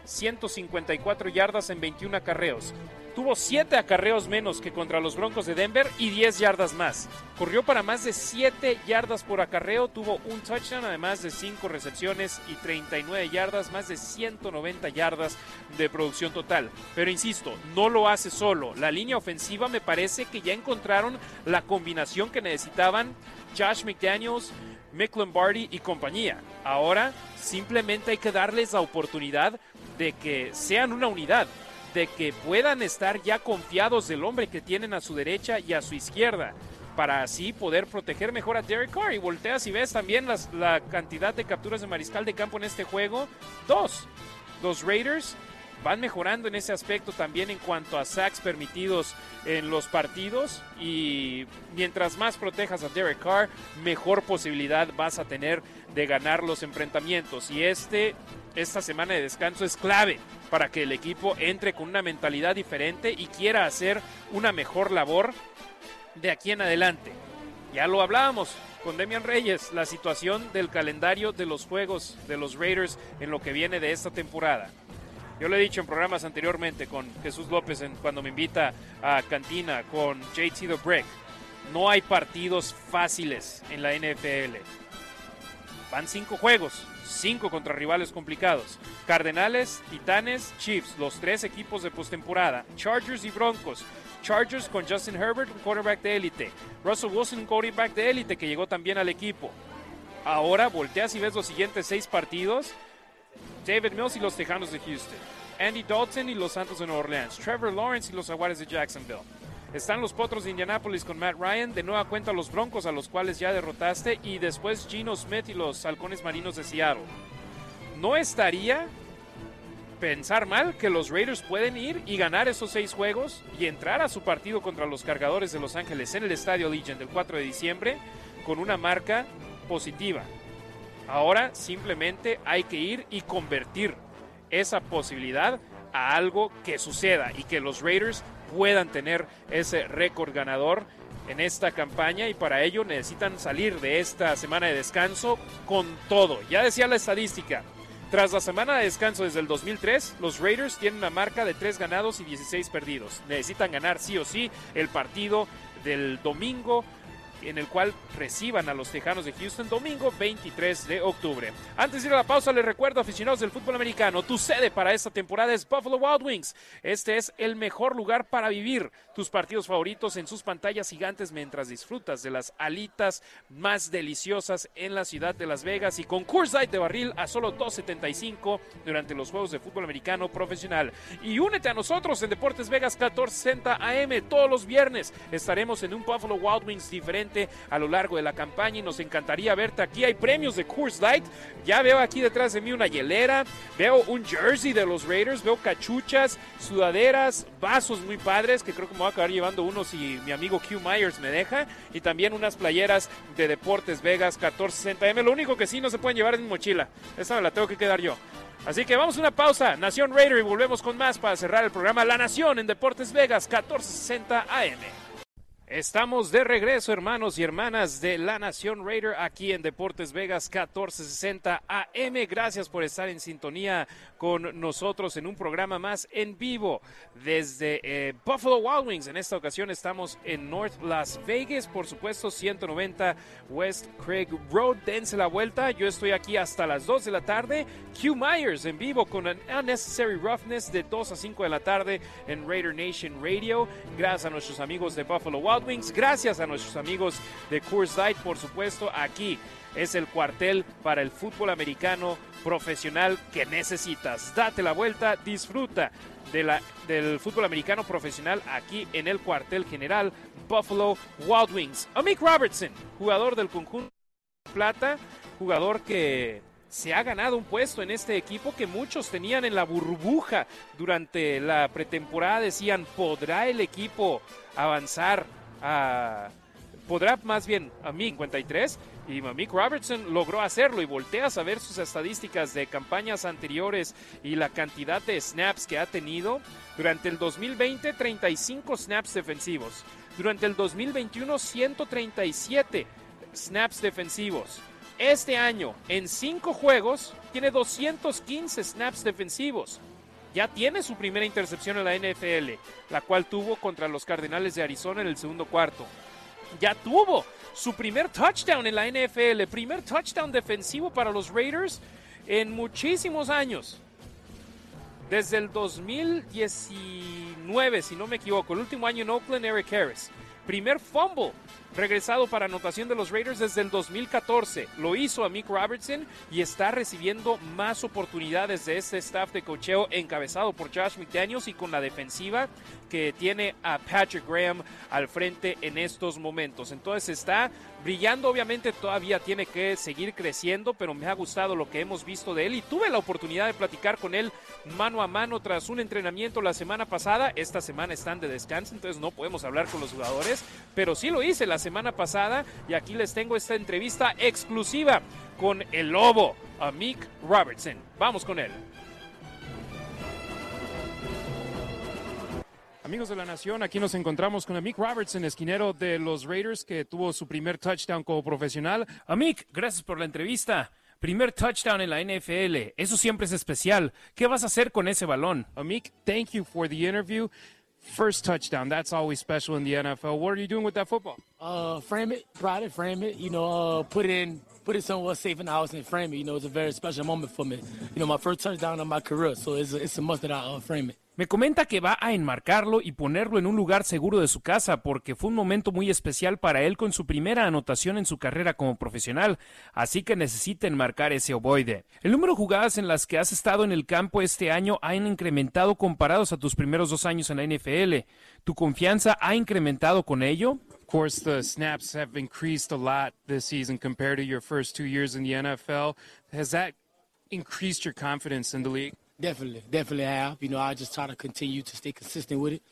154 yardas en 21 acarreos. Tuvo 7 acarreos menos que contra los Broncos de Denver y 10 yardas más. Corrió para más de 7 yardas por acarreo, tuvo un touchdown, además de 5 recepciones y 39 yardas, más de 190 yardas de producción total. Pero insisto, no lo hace solo. La línea ofensiva me parece que ya encontraron la combinación que necesitaban Josh McDaniels, Mick Lombardi y compañía. Ahora simplemente hay que darles la oportunidad de que sean una unidad, de que puedan estar ya confiados del hombre que tienen a su derecha y a su izquierda, para así poder proteger mejor a Derek Carr. Y volteas y ves también la cantidad de capturas de mariscal de campo en este juego, dos. Los Raiders van mejorando en ese aspecto también en cuanto a sacks permitidos en los partidos y mientras más protejas a Derek Carr, mejor posibilidad vas a tener de ganar los enfrentamientos y este esta semana de descanso es clave para que el equipo entre con una mentalidad diferente y quiera hacer una mejor labor de aquí en adelante. Ya lo hablábamos con Demian Reyes, la situación del calendario de los juegos de los Raiders en lo que viene de esta temporada. Yo lo he dicho en programas anteriormente con Jesús López en, cuando me invita a Cantina, con JT The Break. No hay partidos fáciles en la NFL. Van cinco juegos, cinco contra rivales complicados. Cardenales, Titanes, Chiefs, los tres equipos de postemporada. Chargers y Broncos. Chargers con Justin Herbert, un quarterback de élite. Russell Wilson, un quarterback de élite que llegó también al equipo. Ahora volteas y ves los siguientes seis partidos David Mills y los Tejanos de Houston. Andy Dalton y los Santos de Nueva Orleans. Trevor Lawrence y los Jaguares de Jacksonville. Están los Potros de Indianapolis con Matt Ryan. De nueva cuenta los Broncos a los cuales ya derrotaste. Y después Gino Smith y los Halcones Marinos de Seattle. No estaría pensar mal que los Raiders pueden ir y ganar esos seis juegos y entrar a su partido contra los cargadores de Los Ángeles en el Estadio Legion del 4 de diciembre con una marca positiva. Ahora simplemente hay que ir y convertir esa posibilidad a algo que suceda y que los Raiders puedan tener ese récord ganador en esta campaña y para ello necesitan salir de esta semana de descanso con todo. Ya decía la estadística, tras la semana de descanso desde el 2003, los Raiders tienen una marca de 3 ganados y 16 perdidos. Necesitan ganar sí o sí el partido del domingo en el cual reciban a los Tejanos de Houston domingo 23 de octubre. Antes de ir a la pausa, les recuerdo, aficionados del fútbol americano, tu sede para esta temporada es Buffalo Wild Wings. Este es el mejor lugar para vivir tus partidos favoritos en sus pantallas gigantes mientras disfrutas de las alitas más deliciosas en la ciudad de Las Vegas y con Coors Light de barril a solo 2.75 durante los juegos de fútbol americano profesional. Y únete a nosotros en Deportes Vegas 1460 AM todos los viernes. Estaremos en un Buffalo Wild Wings diferente a lo largo de la campaña y nos encantaría verte aquí. Hay premios de Coors Light. Ya veo aquí detrás de mí una hielera, veo un jersey de los Raiders, veo cachuchas, sudaderas, vasos muy padres que creo que voy a acabar llevando uno si mi amigo Q Myers me deja y también unas playeras de Deportes Vegas 1460M. Lo único que sí no se pueden llevar es mi mochila. Esa me la tengo que quedar yo. Así que vamos a una pausa, Nación Raider, y volvemos con más para cerrar el programa La Nación en Deportes Vegas 1460 AM. Estamos de regreso, hermanos y hermanas de la Nación Raider, aquí en Deportes Vegas 1460 AM. Gracias por estar en sintonía con nosotros en un programa más en vivo desde eh, Buffalo Wild Wings. En esta ocasión estamos en North Las Vegas, por supuesto, 190 West Craig Road. Dense la vuelta. Yo estoy aquí hasta las 2 de la tarde. Q Myers en vivo con Unnecessary Roughness de 2 a 5 de la tarde en Raider Nation Radio. Gracias a nuestros amigos de Buffalo Wild Wings. Gracias a nuestros amigos de Coors Light, por supuesto, aquí es el cuartel para el fútbol americano profesional que necesitas. Date la vuelta, disfruta del fútbol americano profesional aquí en el cuartel general Buffalo Wild Wings. Amik Robertson, jugador del conjunto Plata, jugador que se ha ganado un puesto en este equipo que muchos tenían en la burbuja durante la pretemporada. Decían, ¿podrá el equipo avanzar a... ¿Podrá más bien a mí 53? Y Mick Robertson logró hacerlo y volteas a ver sus estadísticas de campañas anteriores y la cantidad de snaps que ha tenido. Durante el 2020, 35 snaps defensivos. Durante el 2021, 137 snaps defensivos. Este año, en cinco juegos, tiene 215 snaps defensivos. Ya tiene su primera intercepción en la NFL, la cual tuvo contra los Cardenales de Arizona en el segundo cuarto. Ya tuvo su primer touchdown en la NFL, primer touchdown defensivo para los Raiders en muchísimos años. Desde el 2019, si no me equivoco, el último año en Oakland, Eric Harris. Primer fumble regresado para anotación de los Raiders desde el 2014. Lo hizo a Mick Robertson y está recibiendo más oportunidades de este staff de cocheo encabezado por Josh McDaniels y con la defensiva que tiene a Patrick Graham al frente en estos momentos. Entonces está brillando, obviamente todavía tiene que seguir creciendo, pero me ha gustado lo que hemos visto de él y tuve la oportunidad de platicar con él mano a mano tras un entrenamiento la semana pasada. Esta semana están de descanso, entonces no podemos hablar con los jugadores, pero sí lo hice la semana pasada y aquí les tengo esta entrevista exclusiva con el lobo, a Mick Robertson. Vamos con él. Amigos de la Nación, aquí nos encontramos con Amik Robertson, esquinero de los Raiders, que tuvo su primer touchdown como profesional. Amik, gracias por la entrevista. Primer touchdown en la NFL, eso siempre es especial. ¿Qué vas a hacer con ese balón? Amik, thank you for the interview. First touchdown, that's always special in the NFL. What are you doing with that football? Uh, frame it, pride it, frame it. You know, uh, put it in, put it somewhere safe in the house and frame it. You know, it's a very special moment for me. You know, my first touchdown of my career, so it's a, it's that I uh, frame it. Me comenta que va a enmarcarlo y ponerlo en un lugar seguro de su casa porque fue un momento muy especial para él con su primera anotación en su carrera como profesional, así que necesita enmarcar ese ovoide. El número de jugadas en las que has estado en el campo este año han incrementado comparados a tus primeros dos años en la NFL. ¿Tu confianza ha incrementado con ello? Course, the snaps have increased a lot this season compared to your first two years in the NFL. Has that increased your confidence in the league? Definitely, definitely have. You know, I just try to continue to stay consistent with it.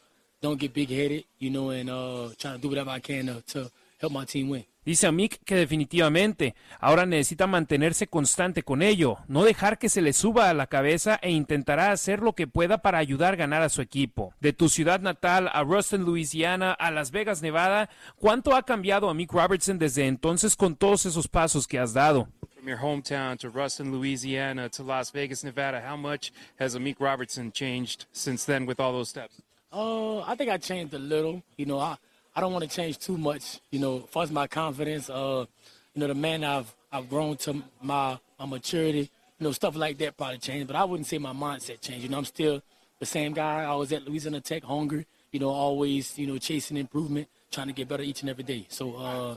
Don't get big headed, you know, and uh, try to do whatever I can to, to help my team win. Dice a Mick que definitivamente ahora necesita mantenerse constante con ello, no dejar que se le suba a la cabeza e intentará hacer lo que pueda para ayudar a ganar a su equipo. De tu ciudad natal a Ruston, Louisiana, a Las Vegas, Nevada, ¿cuánto ha cambiado a Mick Robertson desde entonces con todos esos pasos que has dado? From your hometown to Ruston, Louisiana to Las Vegas, Nevada, how much has Amik Robertson changed since then with all those steps? Uh, I think I changed a little. You know, I I don't want to change too much. You know, as my confidence, uh, you know, the man I've I've grown to my my maturity, you know, stuff like that probably changed. But I wouldn't say my mindset changed. You know, I'm still the same guy. I was at Louisiana Tech, hungry. You know, always you know chasing improvement, trying to get better each and every day. So. Uh,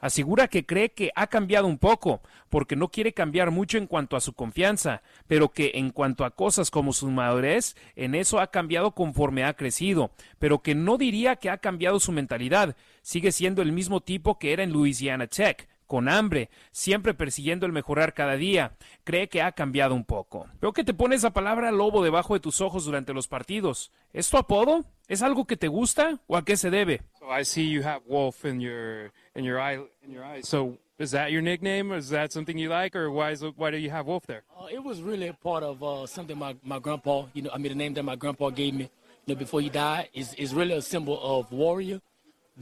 Asegura que cree que ha cambiado un poco, porque no quiere cambiar mucho en cuanto a su confianza, pero que en cuanto a cosas como su madurez, en eso ha cambiado conforme ha crecido, pero que no diría que ha cambiado su mentalidad. Sigue siendo el mismo tipo que era en Louisiana Tech con hambre, siempre persiguiendo el mejorar cada día. Cree que ha cambiado un poco. Veo que te pones la palabra lobo debajo de tus ojos durante los partidos. ¿Es tu apodo? ¿Es algo que te gusta o a qué se debe? So I see you have wolf in your in your eye in your eyes. So is that your nickname? Is that something you like, or why is it, why do you have wolf there? Uh, it was really a part of uh, something my, my grandpa, you know, I mean the name that my grandpa gave me, you know, before he died is is really a symbol of warrior.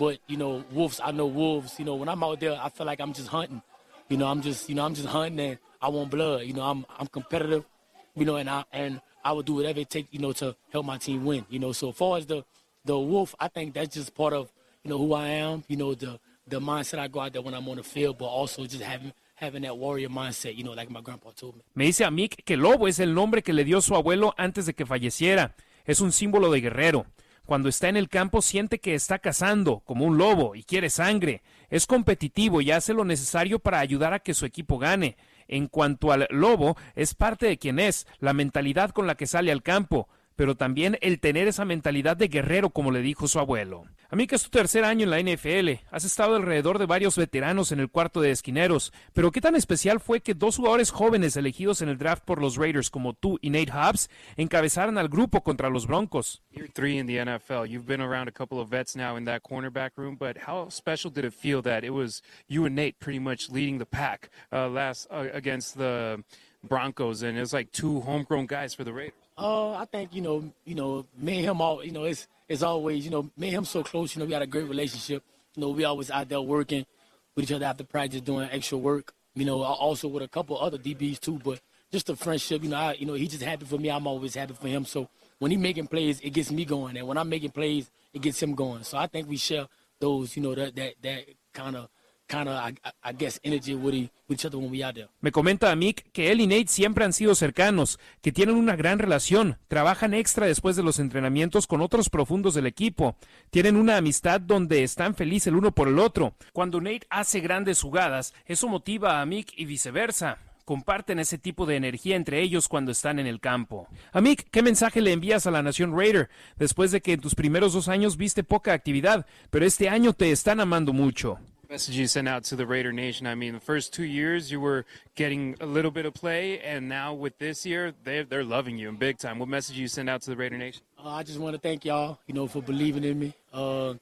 But you know, wolves. I know wolves. You know, when I'm out there, I feel like I'm just hunting. You know, I'm just you know I'm just hunting and I want blood. You know, I'm I'm competitive. You know, and I and I would do whatever it takes. You know, to help my team win. You know, so far as the the wolf, I think that's just part of you know who I am. You know, the the mindset I go out there when I'm on the field, but also just having having that warrior mindset, you know, like my grandpa told me. Me dice a Mick que Lobo es el nombre que le dio su abuelo antes de que falleciera. Es un símbolo de guerrero. Cuando está en el campo siente que está cazando como un lobo y quiere sangre. Es competitivo y hace lo necesario para ayudar a que su equipo gane. En cuanto al Lobo, es parte de quien es, la mentalidad con la que sale al campo pero también el tener esa mentalidad de guerrero, como le dijo su abuelo. A mí que es tu tercer año en la NFL, has estado alrededor de varios veteranos en el cuarto de esquineros, pero ¿qué tan especial fue que dos jugadores jóvenes elegidos en el draft por los Raiders como tú y Nate Hobbs encabezaran al grupo contra los Broncos? You're three in the NFL. You've been around a couple of vets now in that cornerback room, but how special did it feel that it was you and Nate pretty much leading the pack uh, last uh, against the Broncos, and it was like two homegrown guys for the Raiders? Uh, I think you know, you know, me and him all, you know, it's it's always, you know, me and him so close. You know, we had a great relationship. You know, we always out there working with each other after practice, doing extra work. You know, also with a couple other DBs too. But just a friendship. You know, I, you know, he's just happy for me. I'm always happy for him. So when he making plays, it gets me going, and when I'm making plays, it gets him going. So I think we share those, you know, that that that kind of Me comenta a Mick que él y Nate siempre han sido cercanos, que tienen una gran relación, trabajan extra después de los entrenamientos con otros profundos del equipo, tienen una amistad donde están felices el uno por el otro. Cuando Nate hace grandes jugadas, eso motiva a Mick y viceversa comparten ese tipo de energía entre ellos cuando están en el campo. Amik, ¿qué mensaje le envías a la Nación Raider después de que en tus primeros dos años viste poca actividad, pero este año te están amando mucho? Message you sent out to the Raider Nation? I mean, the first two years you were getting a little bit of play, and now with this year, they're, they're loving you in big time. What message you send out to the Raider Nation? Uh, I just want to thank y'all, you know, for believing in me. Uh,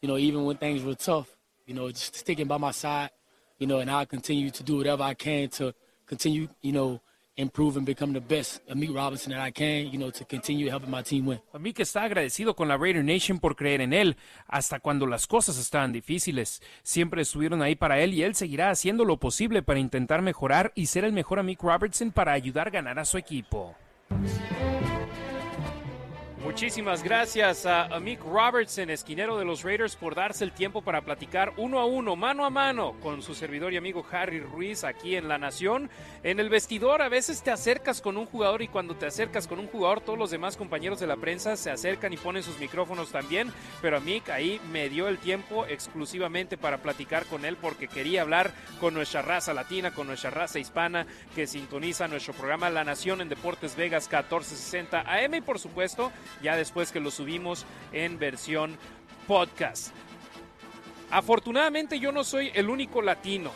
you know, even when things were tough, you know, just sticking by my side, you know, and I'll continue to do whatever I can to continue, you know, improve and become the best Robinson that I can, you know, to continue helping my team win. Amik está agradecido con la Raider Nation por creer en él, hasta cuando las cosas estaban difíciles. Siempre estuvieron ahí para él y él seguirá haciendo lo posible para intentar mejorar y ser el mejor Amik Robertson para ayudar a ganar a su equipo. Muchísimas gracias a Mick Robertson, esquinero de los Raiders, por darse el tiempo para platicar uno a uno, mano a mano, con su servidor y amigo Harry Ruiz aquí en La Nación. En el vestidor a veces te acercas con un jugador y cuando te acercas con un jugador todos los demás compañeros de la prensa se acercan y ponen sus micrófonos también, pero a Mick ahí me dio el tiempo exclusivamente para platicar con él porque quería hablar con nuestra raza latina, con nuestra raza hispana que sintoniza nuestro programa La Nación en Deportes Vegas 1460 AM y por supuesto ya después que lo subimos en versión podcast. Afortunadamente yo no soy el único latino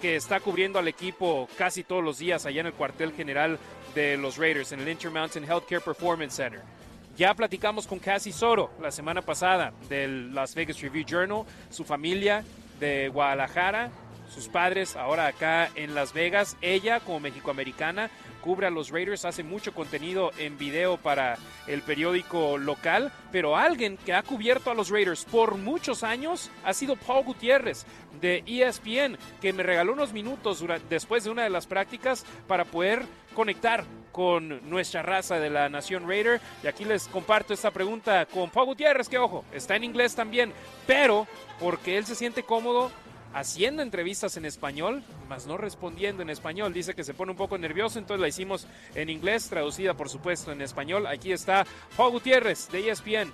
que está cubriendo al equipo casi todos los días allá en el cuartel general de los Raiders, en el Intermountain Healthcare Performance Center. Ya platicamos con Cassie Soto la semana pasada del Las Vegas Review Journal, su familia de Guadalajara, sus padres ahora acá en Las Vegas, ella como mexicoamericana cubre a los Raiders, hace mucho contenido en video para el periódico local, pero alguien que ha cubierto a los Raiders por muchos años ha sido Paul Gutiérrez de ESPN, que me regaló unos minutos después de una de las prácticas para poder conectar con nuestra raza de la Nación Raider. Y aquí les comparto esta pregunta con Paul Gutiérrez, que ojo, está en inglés también, pero porque él se siente cómodo haciendo entrevistas en español, más no respondiendo en español. Dice que se pone un poco nervioso, entonces la hicimos en inglés, traducida por supuesto en español. Aquí está Paul Gutiérrez de ESPN.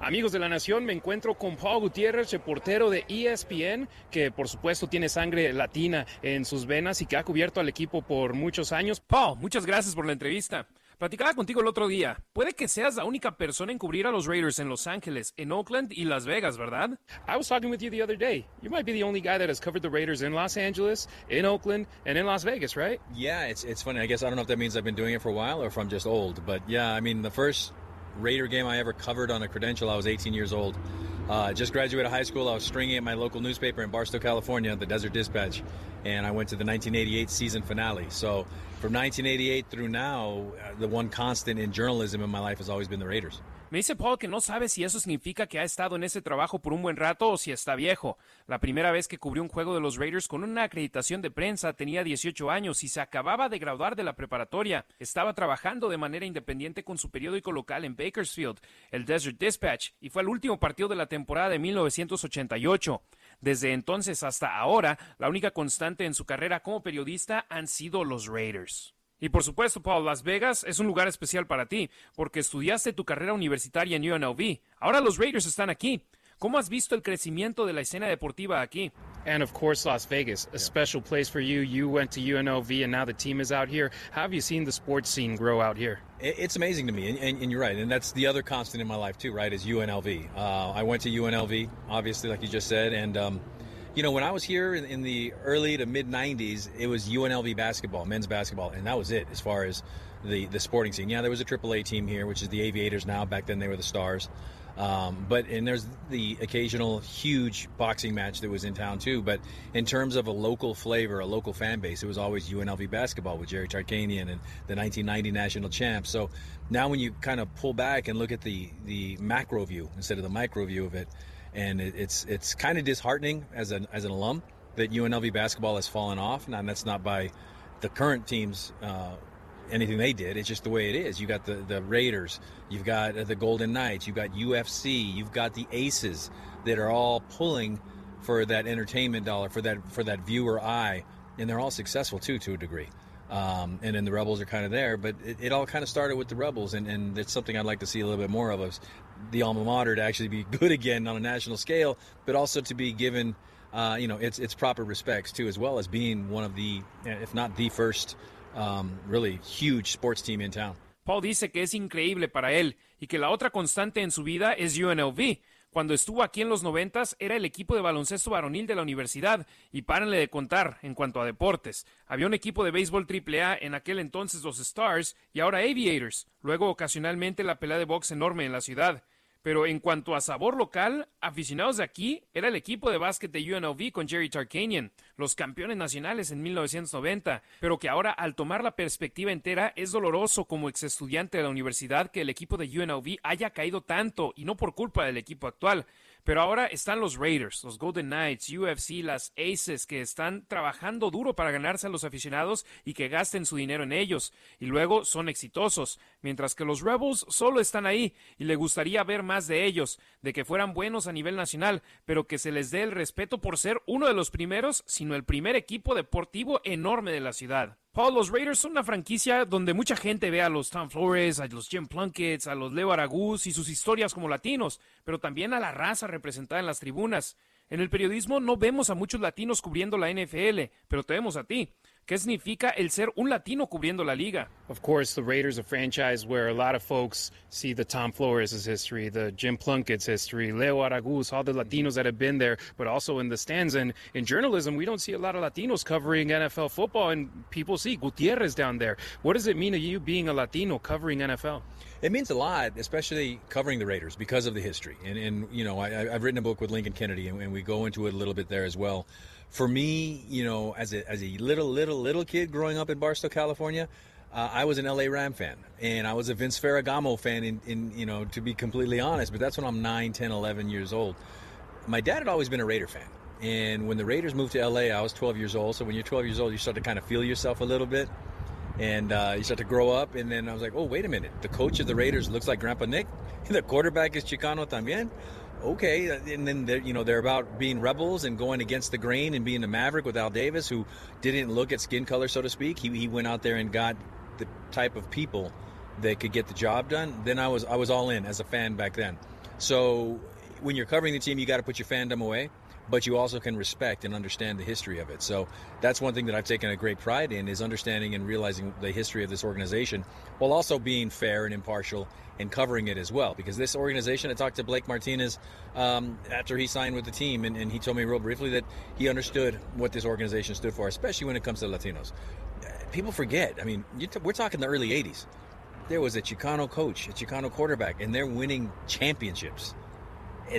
Amigos de la Nación, me encuentro con Paul Gutiérrez, reportero de ESPN, que por supuesto tiene sangre latina en sus venas y que ha cubierto al equipo por muchos años. Paul, muchas gracias por la entrevista. Platicaba contigo el otro día. Puede que seas la única persona en cubrir a los Raiders en Los Ángeles, en Oakland y Las Vegas, ¿verdad? I was talking with you the other day. You might be the only guy that has covered the Raiders in Los Angeles, in Oakland, and in Las Vegas, right? Yeah, it's it's funny. I guess I don't know if that means I've been doing it for a while or if I'm just old. But yeah, I mean, the first Raider game I ever covered on a credential, I was 18 years old. Uh, just graduated high school. I was stringing at my local newspaper in Barstow, California, the Desert Dispatch, and I went to the 1988 season finale. So from 1988 through now, uh, the one constant in journalism in my life has always been the Raiders. Me dice Paul que no sabe si eso significa que ha estado en ese trabajo por un buen rato o si está viejo. La primera vez que cubrió un juego de los Raiders con una acreditación de prensa tenía 18 años y se acababa de graduar de la preparatoria. Estaba trabajando de manera independiente con su periódico local en Bakersfield, el Desert Dispatch, y fue el último partido de la temporada de 1988. Desde entonces hasta ahora, la única constante en su carrera como periodista han sido los Raiders. Y por supuesto, Paul, Las Vegas es un lugar especial para ti, porque estudiaste tu carrera universitaria en UNLV. Ahora los Raiders están aquí. ¿Cómo has visto el crecimiento de la escena deportiva aquí? And of course, Las Vegas, a special place for you. You went to UNLV and now the team is out here. How have you seen the sports scene grow out here? It's amazing to me, and, and, and, you're right, and that's the other constant in my life too, right? Is UNLV. Uh, I went to UNLV, obviously, like you just said, and um, you know when I was here in, in the early to mid '90s, it was UNLV basketball, men's basketball, and that was it as far as the the sporting scene. Yeah, there was a AAA team here, which is the Aviators now. Back then, they were the Stars. Um, but and there's the occasional huge boxing match that was in town too. But in terms of a local flavor, a local fan base, it was always UNLV basketball with Jerry Tarkanian and the 1990 national champs. So now when you kind of pull back and look at the the macro view instead of the micro view of it, and it, it's it's kind of disheartening as an as an alum that UNLV basketball has fallen off. And that's not by the current teams. Uh, anything they did. It's just the way it is. You got the, the Raiders, you've got the Golden Knights, you've got UFC, you've got the Aces that are all pulling for that entertainment dollar, for that for that viewer eye, and they're all successful too to a degree. Um, and then the Rebels are kind of there, but it, it all kind of started with the Rebels, and, and it's something I'd like to see a little bit more of us, the alma mater to actually be good again on a national scale, but also to be given, uh, you know, its its proper respects too, as well as being one of the, if not the first um, really huge sports team in town. Paul dice que es increíble para él y que la otra constante en su vida es UNLV. Cuando estuvo aquí en los noventas era el equipo de baloncesto varonil de la universidad y párenle de contar en cuanto a deportes. Había un equipo de béisbol AAA en aquel entonces los Stars y ahora Aviators. Luego ocasionalmente la pelea de box enorme en la ciudad. Pero en cuanto a sabor local, aficionados de aquí, era el equipo de básquet de UNLV con Jerry Tarkanian, los campeones nacionales en 1990, pero que ahora al tomar la perspectiva entera es doloroso como ex estudiante de la universidad que el equipo de UNLV haya caído tanto y no por culpa del equipo actual. Pero ahora están los Raiders, los Golden Knights, UFC, las Aces, que están trabajando duro para ganarse a los aficionados y que gasten su dinero en ellos, y luego son exitosos, mientras que los Rebels solo están ahí y le gustaría ver más de ellos, de que fueran buenos a nivel nacional, pero que se les dé el respeto por ser uno de los primeros, sino el primer equipo deportivo enorme de la ciudad. Paul, los Raiders son una franquicia donde mucha gente ve a los Tom Flores, a los Jim Plunkett's, a los Leo Aragús y sus historias como latinos, pero también a la raza representada en las tribunas. En el periodismo no vemos a muchos latinos cubriendo la NFL, pero te vemos a ti. ¿Qué significa el ser un latino cubriendo la liga? Of course, the Raiders are a franchise where a lot of folks see the Tom Flores' history, the Jim Plunkett's history, Leo Araguz, all the Latinos that have been there, but also in the stands. And in journalism, we don't see a lot of Latinos covering NFL football, and people see Gutierrez down there. What does it mean to you being a Latino covering NFL? It means a lot, especially covering the Raiders because of the history. And, and you know, I, have written a book with Lincoln Kennedy, and, and we go into it a little bit there as well for me, you know, as a as a little little little kid growing up in Barstow, California, uh, I was an LA Ram fan, and I was a Vince Ferragamo fan. In, in you know, to be completely honest, but that's when I'm 9, 10, 11 years old. My dad had always been a Raider fan, and when the Raiders moved to LA, I was 12 years old. So when you're 12 years old, you start to kind of feel yourself a little bit, and uh, you start to grow up. And then I was like, oh, wait a minute, the coach of the Raiders looks like Grandpa Nick. the quarterback is Chicano también okay. Uh, and then they're, you know they're about being rebels and going against the grain and being a maverick with Al Davis, who didn't look at skin color, so to speak. He, he went out there and got the type of people that could get the job done. Then I was I was all in as a fan back then. So when you're covering the team, you got to put your fandom away but you also can respect and understand the history of it. So that's one thing that I've taken a great pride in is understanding and realizing the history of this organization while also being fair and impartial and covering it as well. Because this organization, I talked to Blake Martinez um, after he signed with the team, and, and, he told me real briefly that he understood what this organization stood for, especially when it comes to Latinos. People forget. I mean, we're talking the early 80s. There was a Chicano coach, a Chicano quarterback, and they're winning championships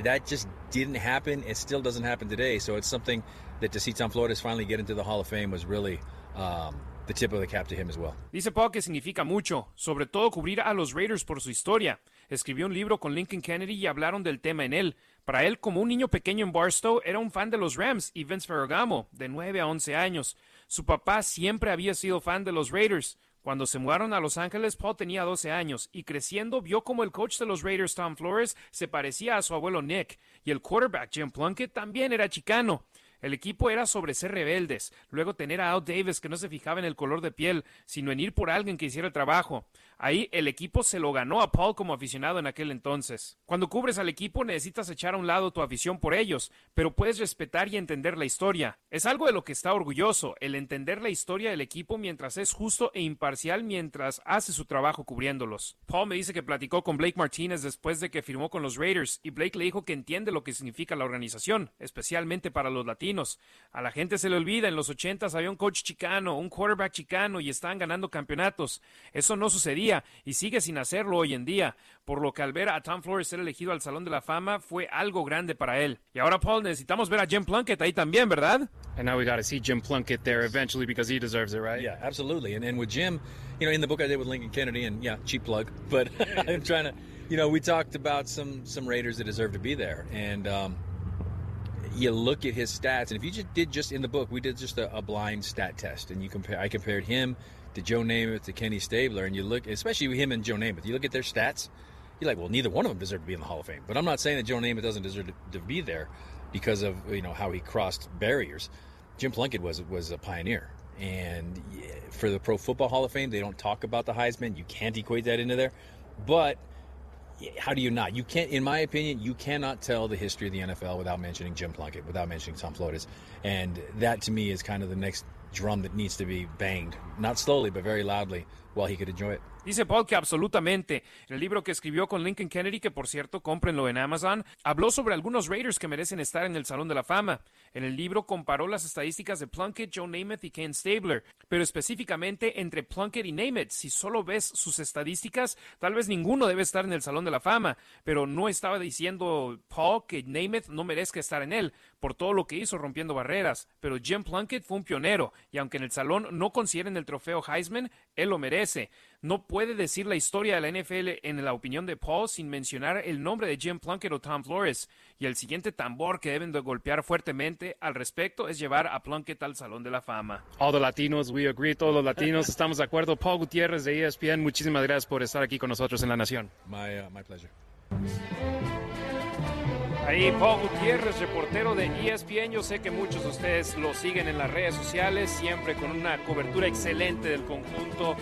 that just didn't happen. It still doesn't happen today. So it's something that to see Tom Flores finally get into the Hall of Fame was really um, the tip of the cap to him as well. Dice Paul que significa mucho, sobre todo cubrir a los Raiders por su historia. Escribió un libro con Lincoln Kennedy y hablaron del tema en él. Para él, como un niño pequeño en Barstow, era un fan de los Rams y Vince Ferragamo, de 9 a 11 años. Su papá siempre había sido fan de los Raiders. Cuando se mudaron a Los Ángeles, Paul tenía 12 años y creciendo vio como el coach de los Raiders, Tom Flores, se parecía a su abuelo Nick y el quarterback Jim Plunkett también era chicano. El equipo era sobre ser rebeldes, luego tener a Al Davis que no se fijaba en el color de piel, sino en ir por alguien que hiciera el trabajo. Ahí el equipo se lo ganó a Paul como aficionado en aquel entonces. Cuando cubres al equipo necesitas echar a un lado tu afición por ellos, pero puedes respetar y entender la historia. Es algo de lo que está orgulloso, el entender la historia del equipo mientras es justo e imparcial mientras hace su trabajo cubriéndolos. Paul me dice que platicó con Blake Martinez después de que firmó con los Raiders y Blake le dijo que entiende lo que significa la organización, especialmente para los latinos. A la gente se le olvida, en los ochentas había un coach chicano, un quarterback chicano y estaban ganando campeonatos. Eso no sucedía y sigue sin hacerlo hoy en día, por lo que al ver a Tom Flores ser elegido al Salón de la Fama fue algo grande para él. Y ahora, Paul, necesitamos ver a Jim Plunkett ahí también, ¿verdad? And now we got to see Jim Plunkett there eventually because he deserves it, right? Yeah, absolutely. And, and with Jim, you know, in the book I did with Lincoln Kennedy, and yeah, cheap plug, but I'm trying to, you know, we talked about some some Raiders that deserve to be there, and um, you look at his stats, and if you just did just in the book, we did just a, a blind stat test, and you compare, I compared him to Joe Namath to Kenny Stabler, and you look, especially him and Joe Namath, you look at their stats, you're like, well, neither one of them deserve to be in the Hall of Fame. But I'm not saying that Joe Namath doesn't deserve to, to be there because of you know how he crossed barriers. Jim Plunkett was was a pioneer, and for the Pro Football Hall of Fame, they don't talk about the Heisman. You can't equate that into there, but how do you not? You can't, in my opinion, you cannot tell the history of the NFL without mentioning Jim Plunkett, without mentioning Tom Flores, and that to me is kind of the next drum that needs to be banged, not slowly but very loudly, while he could enjoy it. Dice Paul que absolutamente. En el libro que escribió con Lincoln Kennedy, que por cierto, cómprenlo en Amazon, habló sobre algunos Raiders que merecen estar en el Salón de la Fama. En el libro comparó las estadísticas de Plunkett, Joe Namath y Ken Stabler, pero específicamente entre Plunkett y Namath. Si solo ves sus estadísticas, tal vez ninguno debe estar en el Salón de la Fama, pero no estaba diciendo Paul que Namath no merezca estar en él por todo lo que hizo rompiendo barreras, pero Jim Plunkett fue un pionero y aunque en el salón no consideren el trofeo Heisman, él lo merece. No puede decir la historia de la NFL en la opinión de Paul sin mencionar el nombre de Jim Plunkett o Tom Flores. Y el siguiente tambor que deben de golpear fuertemente al respecto es llevar a Plunkett al Salón de la Fama. All the Latinos, we agree, todos los latinos estamos de acuerdo. Paul Gutiérrez de ESPN, muchísimas gracias por estar aquí con nosotros en La Nación. My, uh, my pleasure. Ahí Paul Gutiérrez, reportero de ESPN. Yo sé que muchos de ustedes lo siguen en las redes sociales, siempre con una cobertura excelente del conjunto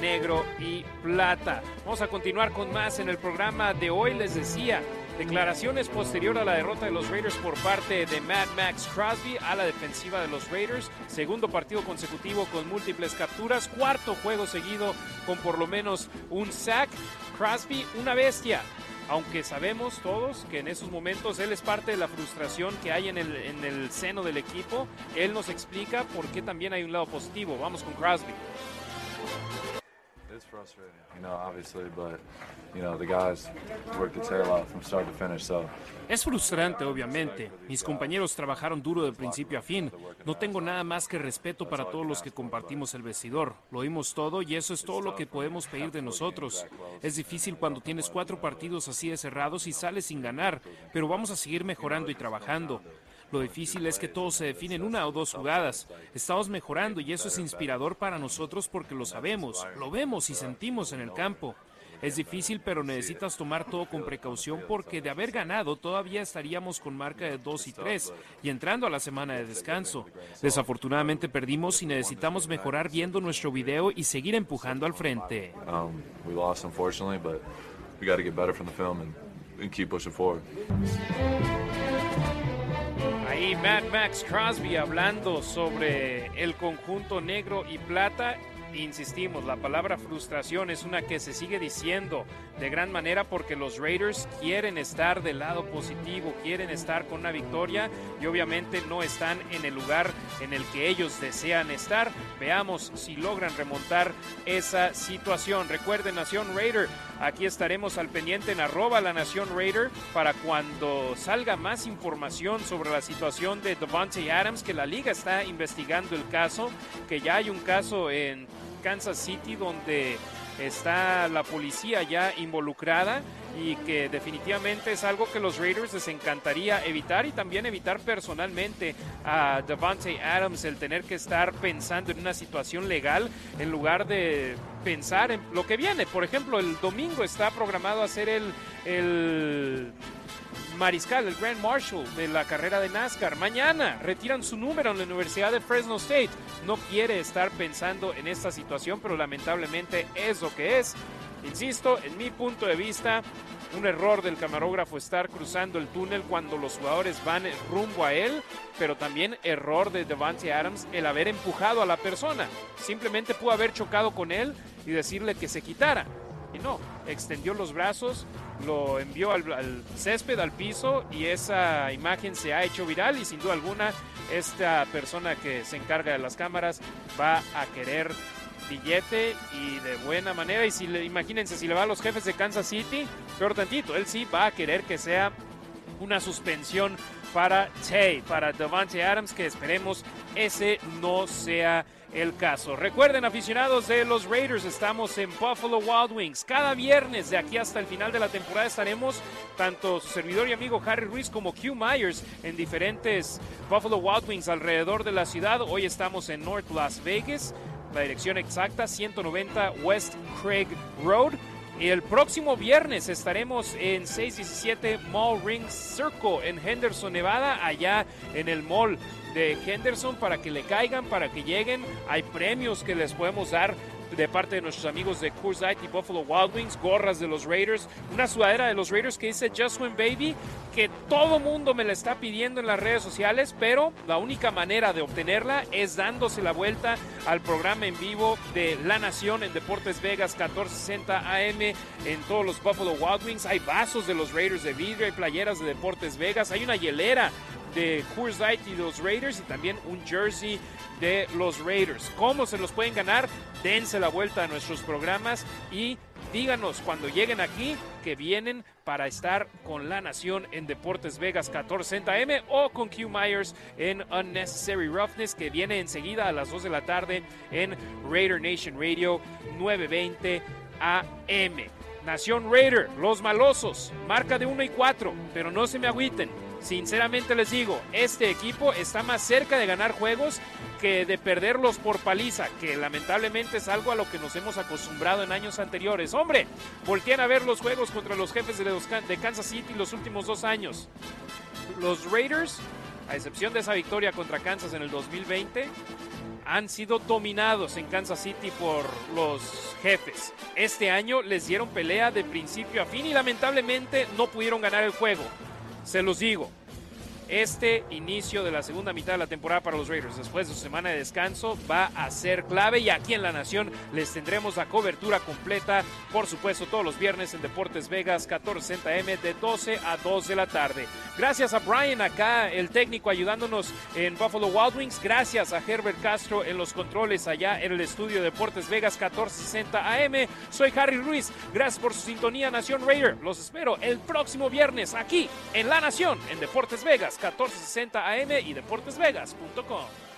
negro y plata. Vamos a continuar con más en el programa de hoy. Les decía, declaraciones posterior a la derrota de los Raiders por parte de Mad Max Crosby a la defensiva de los Raiders. Segundo partido consecutivo con múltiples capturas. Cuarto juego seguido con por lo menos un sack. Crosby, una bestia aunque sabemos todos que en esos momentos él es parte de la frustración que hay en el, en el seno del equipo, él nos explica por qué también hay un lado positivo. Vamos con Crosby. Es frustrante, obviamente. Mis compañeros trabajaron duro de principio a fin. No tengo nada más que respeto para todos los que compartimos el vestidor. Lo oímos todo y eso es todo lo que podemos pedir de nosotros. Es difícil cuando tienes cuatro partidos así de cerrados y sales sin ganar, pero vamos a seguir mejorando y trabajando. Lo difícil es que todo se define en una o dos jugadas. Estamos mejorando y eso es inspirador para nosotros porque lo sabemos, lo vemos y sentimos en el campo. Es difícil, pero necesitas tomar todo con precaución porque de haber ganado todavía estaríamos con marca de 2 y 3 y entrando a la semana de descanso. Desafortunadamente perdimos y necesitamos mejorar viendo nuestro video y seguir empujando al frente. Ahí Mad Max Crosby hablando sobre el conjunto negro y plata. Insistimos, la palabra frustración es una que se sigue diciendo de gran manera porque los Raiders quieren estar del lado positivo, quieren estar con una victoria y obviamente no están en el lugar en el que ellos desean estar. Veamos si logran remontar esa situación. Recuerden, Nación Raider, aquí estaremos al pendiente en arroba la Nación Raider para cuando salga más información sobre la situación de Devontae Adams, que la liga está investigando el caso, que ya hay un caso en Kansas City donde está la policía ya involucrada y que definitivamente es algo que los Raiders les encantaría evitar y también evitar personalmente a Devontae Adams el tener que estar pensando en una situación legal en lugar de pensar en lo que viene. Por ejemplo, el domingo está programado hacer el, el mariscal, el Grand Marshal de la carrera de NASCAR. Mañana retiran su número en la Universidad de Fresno State. No quiere estar pensando en esta situación, pero lamentablemente es lo que es. Insisto, en mi punto de vista, un error del camarógrafo estar cruzando el túnel cuando los jugadores van rumbo a él, pero también error de Devante Adams el haber empujado a la persona. Simplemente pudo haber chocado con él y decirle que se quitara. Y no, extendió los brazos, lo envió al, césped, al piso, y esa imagen se ha hecho viral y sin duda alguna esta persona que se encarga de las cámaras va a querer billete y de buena manera. Y si le, imagínense, si le va a los jefes de Kansas City, peor tantito, él sí va a querer que sea una suspensión para Tay, para Devante Adams, que esperemos ese no sea el caso. Recuerden, aficionados de los Raiders, estamos en Buffalo Wild Wings. Cada viernes de aquí hasta el final de la temporada estaremos tanto su servidor y amigo Harry Ruiz como Q Myers en diferentes Buffalo Wild Wings alrededor de la ciudad. Hoy estamos en North Las Vegas la dirección exacta 190 West Craig Road. El próximo viernes estaremos en 617 Mall Ring Circle en Henderson, Nevada, allá en el mall de Henderson para que le caigan, para que lleguen. Hay premios que les podemos dar de parte de nuestros amigos de Coors Light y Buffalo Wild Wings, gorras de los Raiders, una sudadera de los Raiders que dice Just Win Baby, que todo mundo me la está pidiendo en las redes sociales, pero la única manera de obtenerla es dándose la vuelta al programa en vivo de La Nación en Deportes Vegas 1460 AM en todos los Buffalo Wild Wings. Hay vasos de los Raiders de vidrio, hay playeras de Deportes Vegas, hay una hielera de Coors Light y los Raiders y también un jersey de los Raiders. ¿Cómo se los pueden ganar? Dense la vuelta a nuestros programas y díganos cuando lleguen aquí que vienen para estar con La Nación en Deportes Vegas 1460M o con Q Myers en Unnecessary Roughness que viene enseguida a las 2 de la tarde en Raider Nation Radio 920 AM. Nación Raider, los malosos, marca de 1 y 4, pero no se me agüiten. Sinceramente les digo, este equipo está más cerca de ganar juegos que de perderlos por paliza, que lamentablemente es algo a lo que nos hemos acostumbrado en años anteriores. Hombre, volteen a ver los juegos contra los jefes de, los, de Kansas City los últimos dos años. Los Raiders, a excepción de esa victoria contra Kansas en el 2020, han sido dominados en Kansas City por los jefes. Este año les dieron pelea de principio a fin y lamentablemente no pudieron ganar el juego. Se los digo, este inicio de la segunda mitad de la temporada para los Raiders, después de su semana de descanso, va a ser clave y aquí en La Nación les tendremos la cobertura completa, por supuesto, todos los viernes en Deportes Vegas, 1460M, de 12 a 2 de la tarde. Gracias a Brian acá, el técnico ayudándonos en Buffalo Wild Wings. Gracias a Herbert Castro en los controles allá en el estudio de Deportes Vegas, 1460 AM. Soy Harry Ruiz. Gracias por su sintonía, Nación Raider. Los espero el próximo viernes aquí en La Nación, en Deportes Vegas. 1460 AM y deportesvegas.com.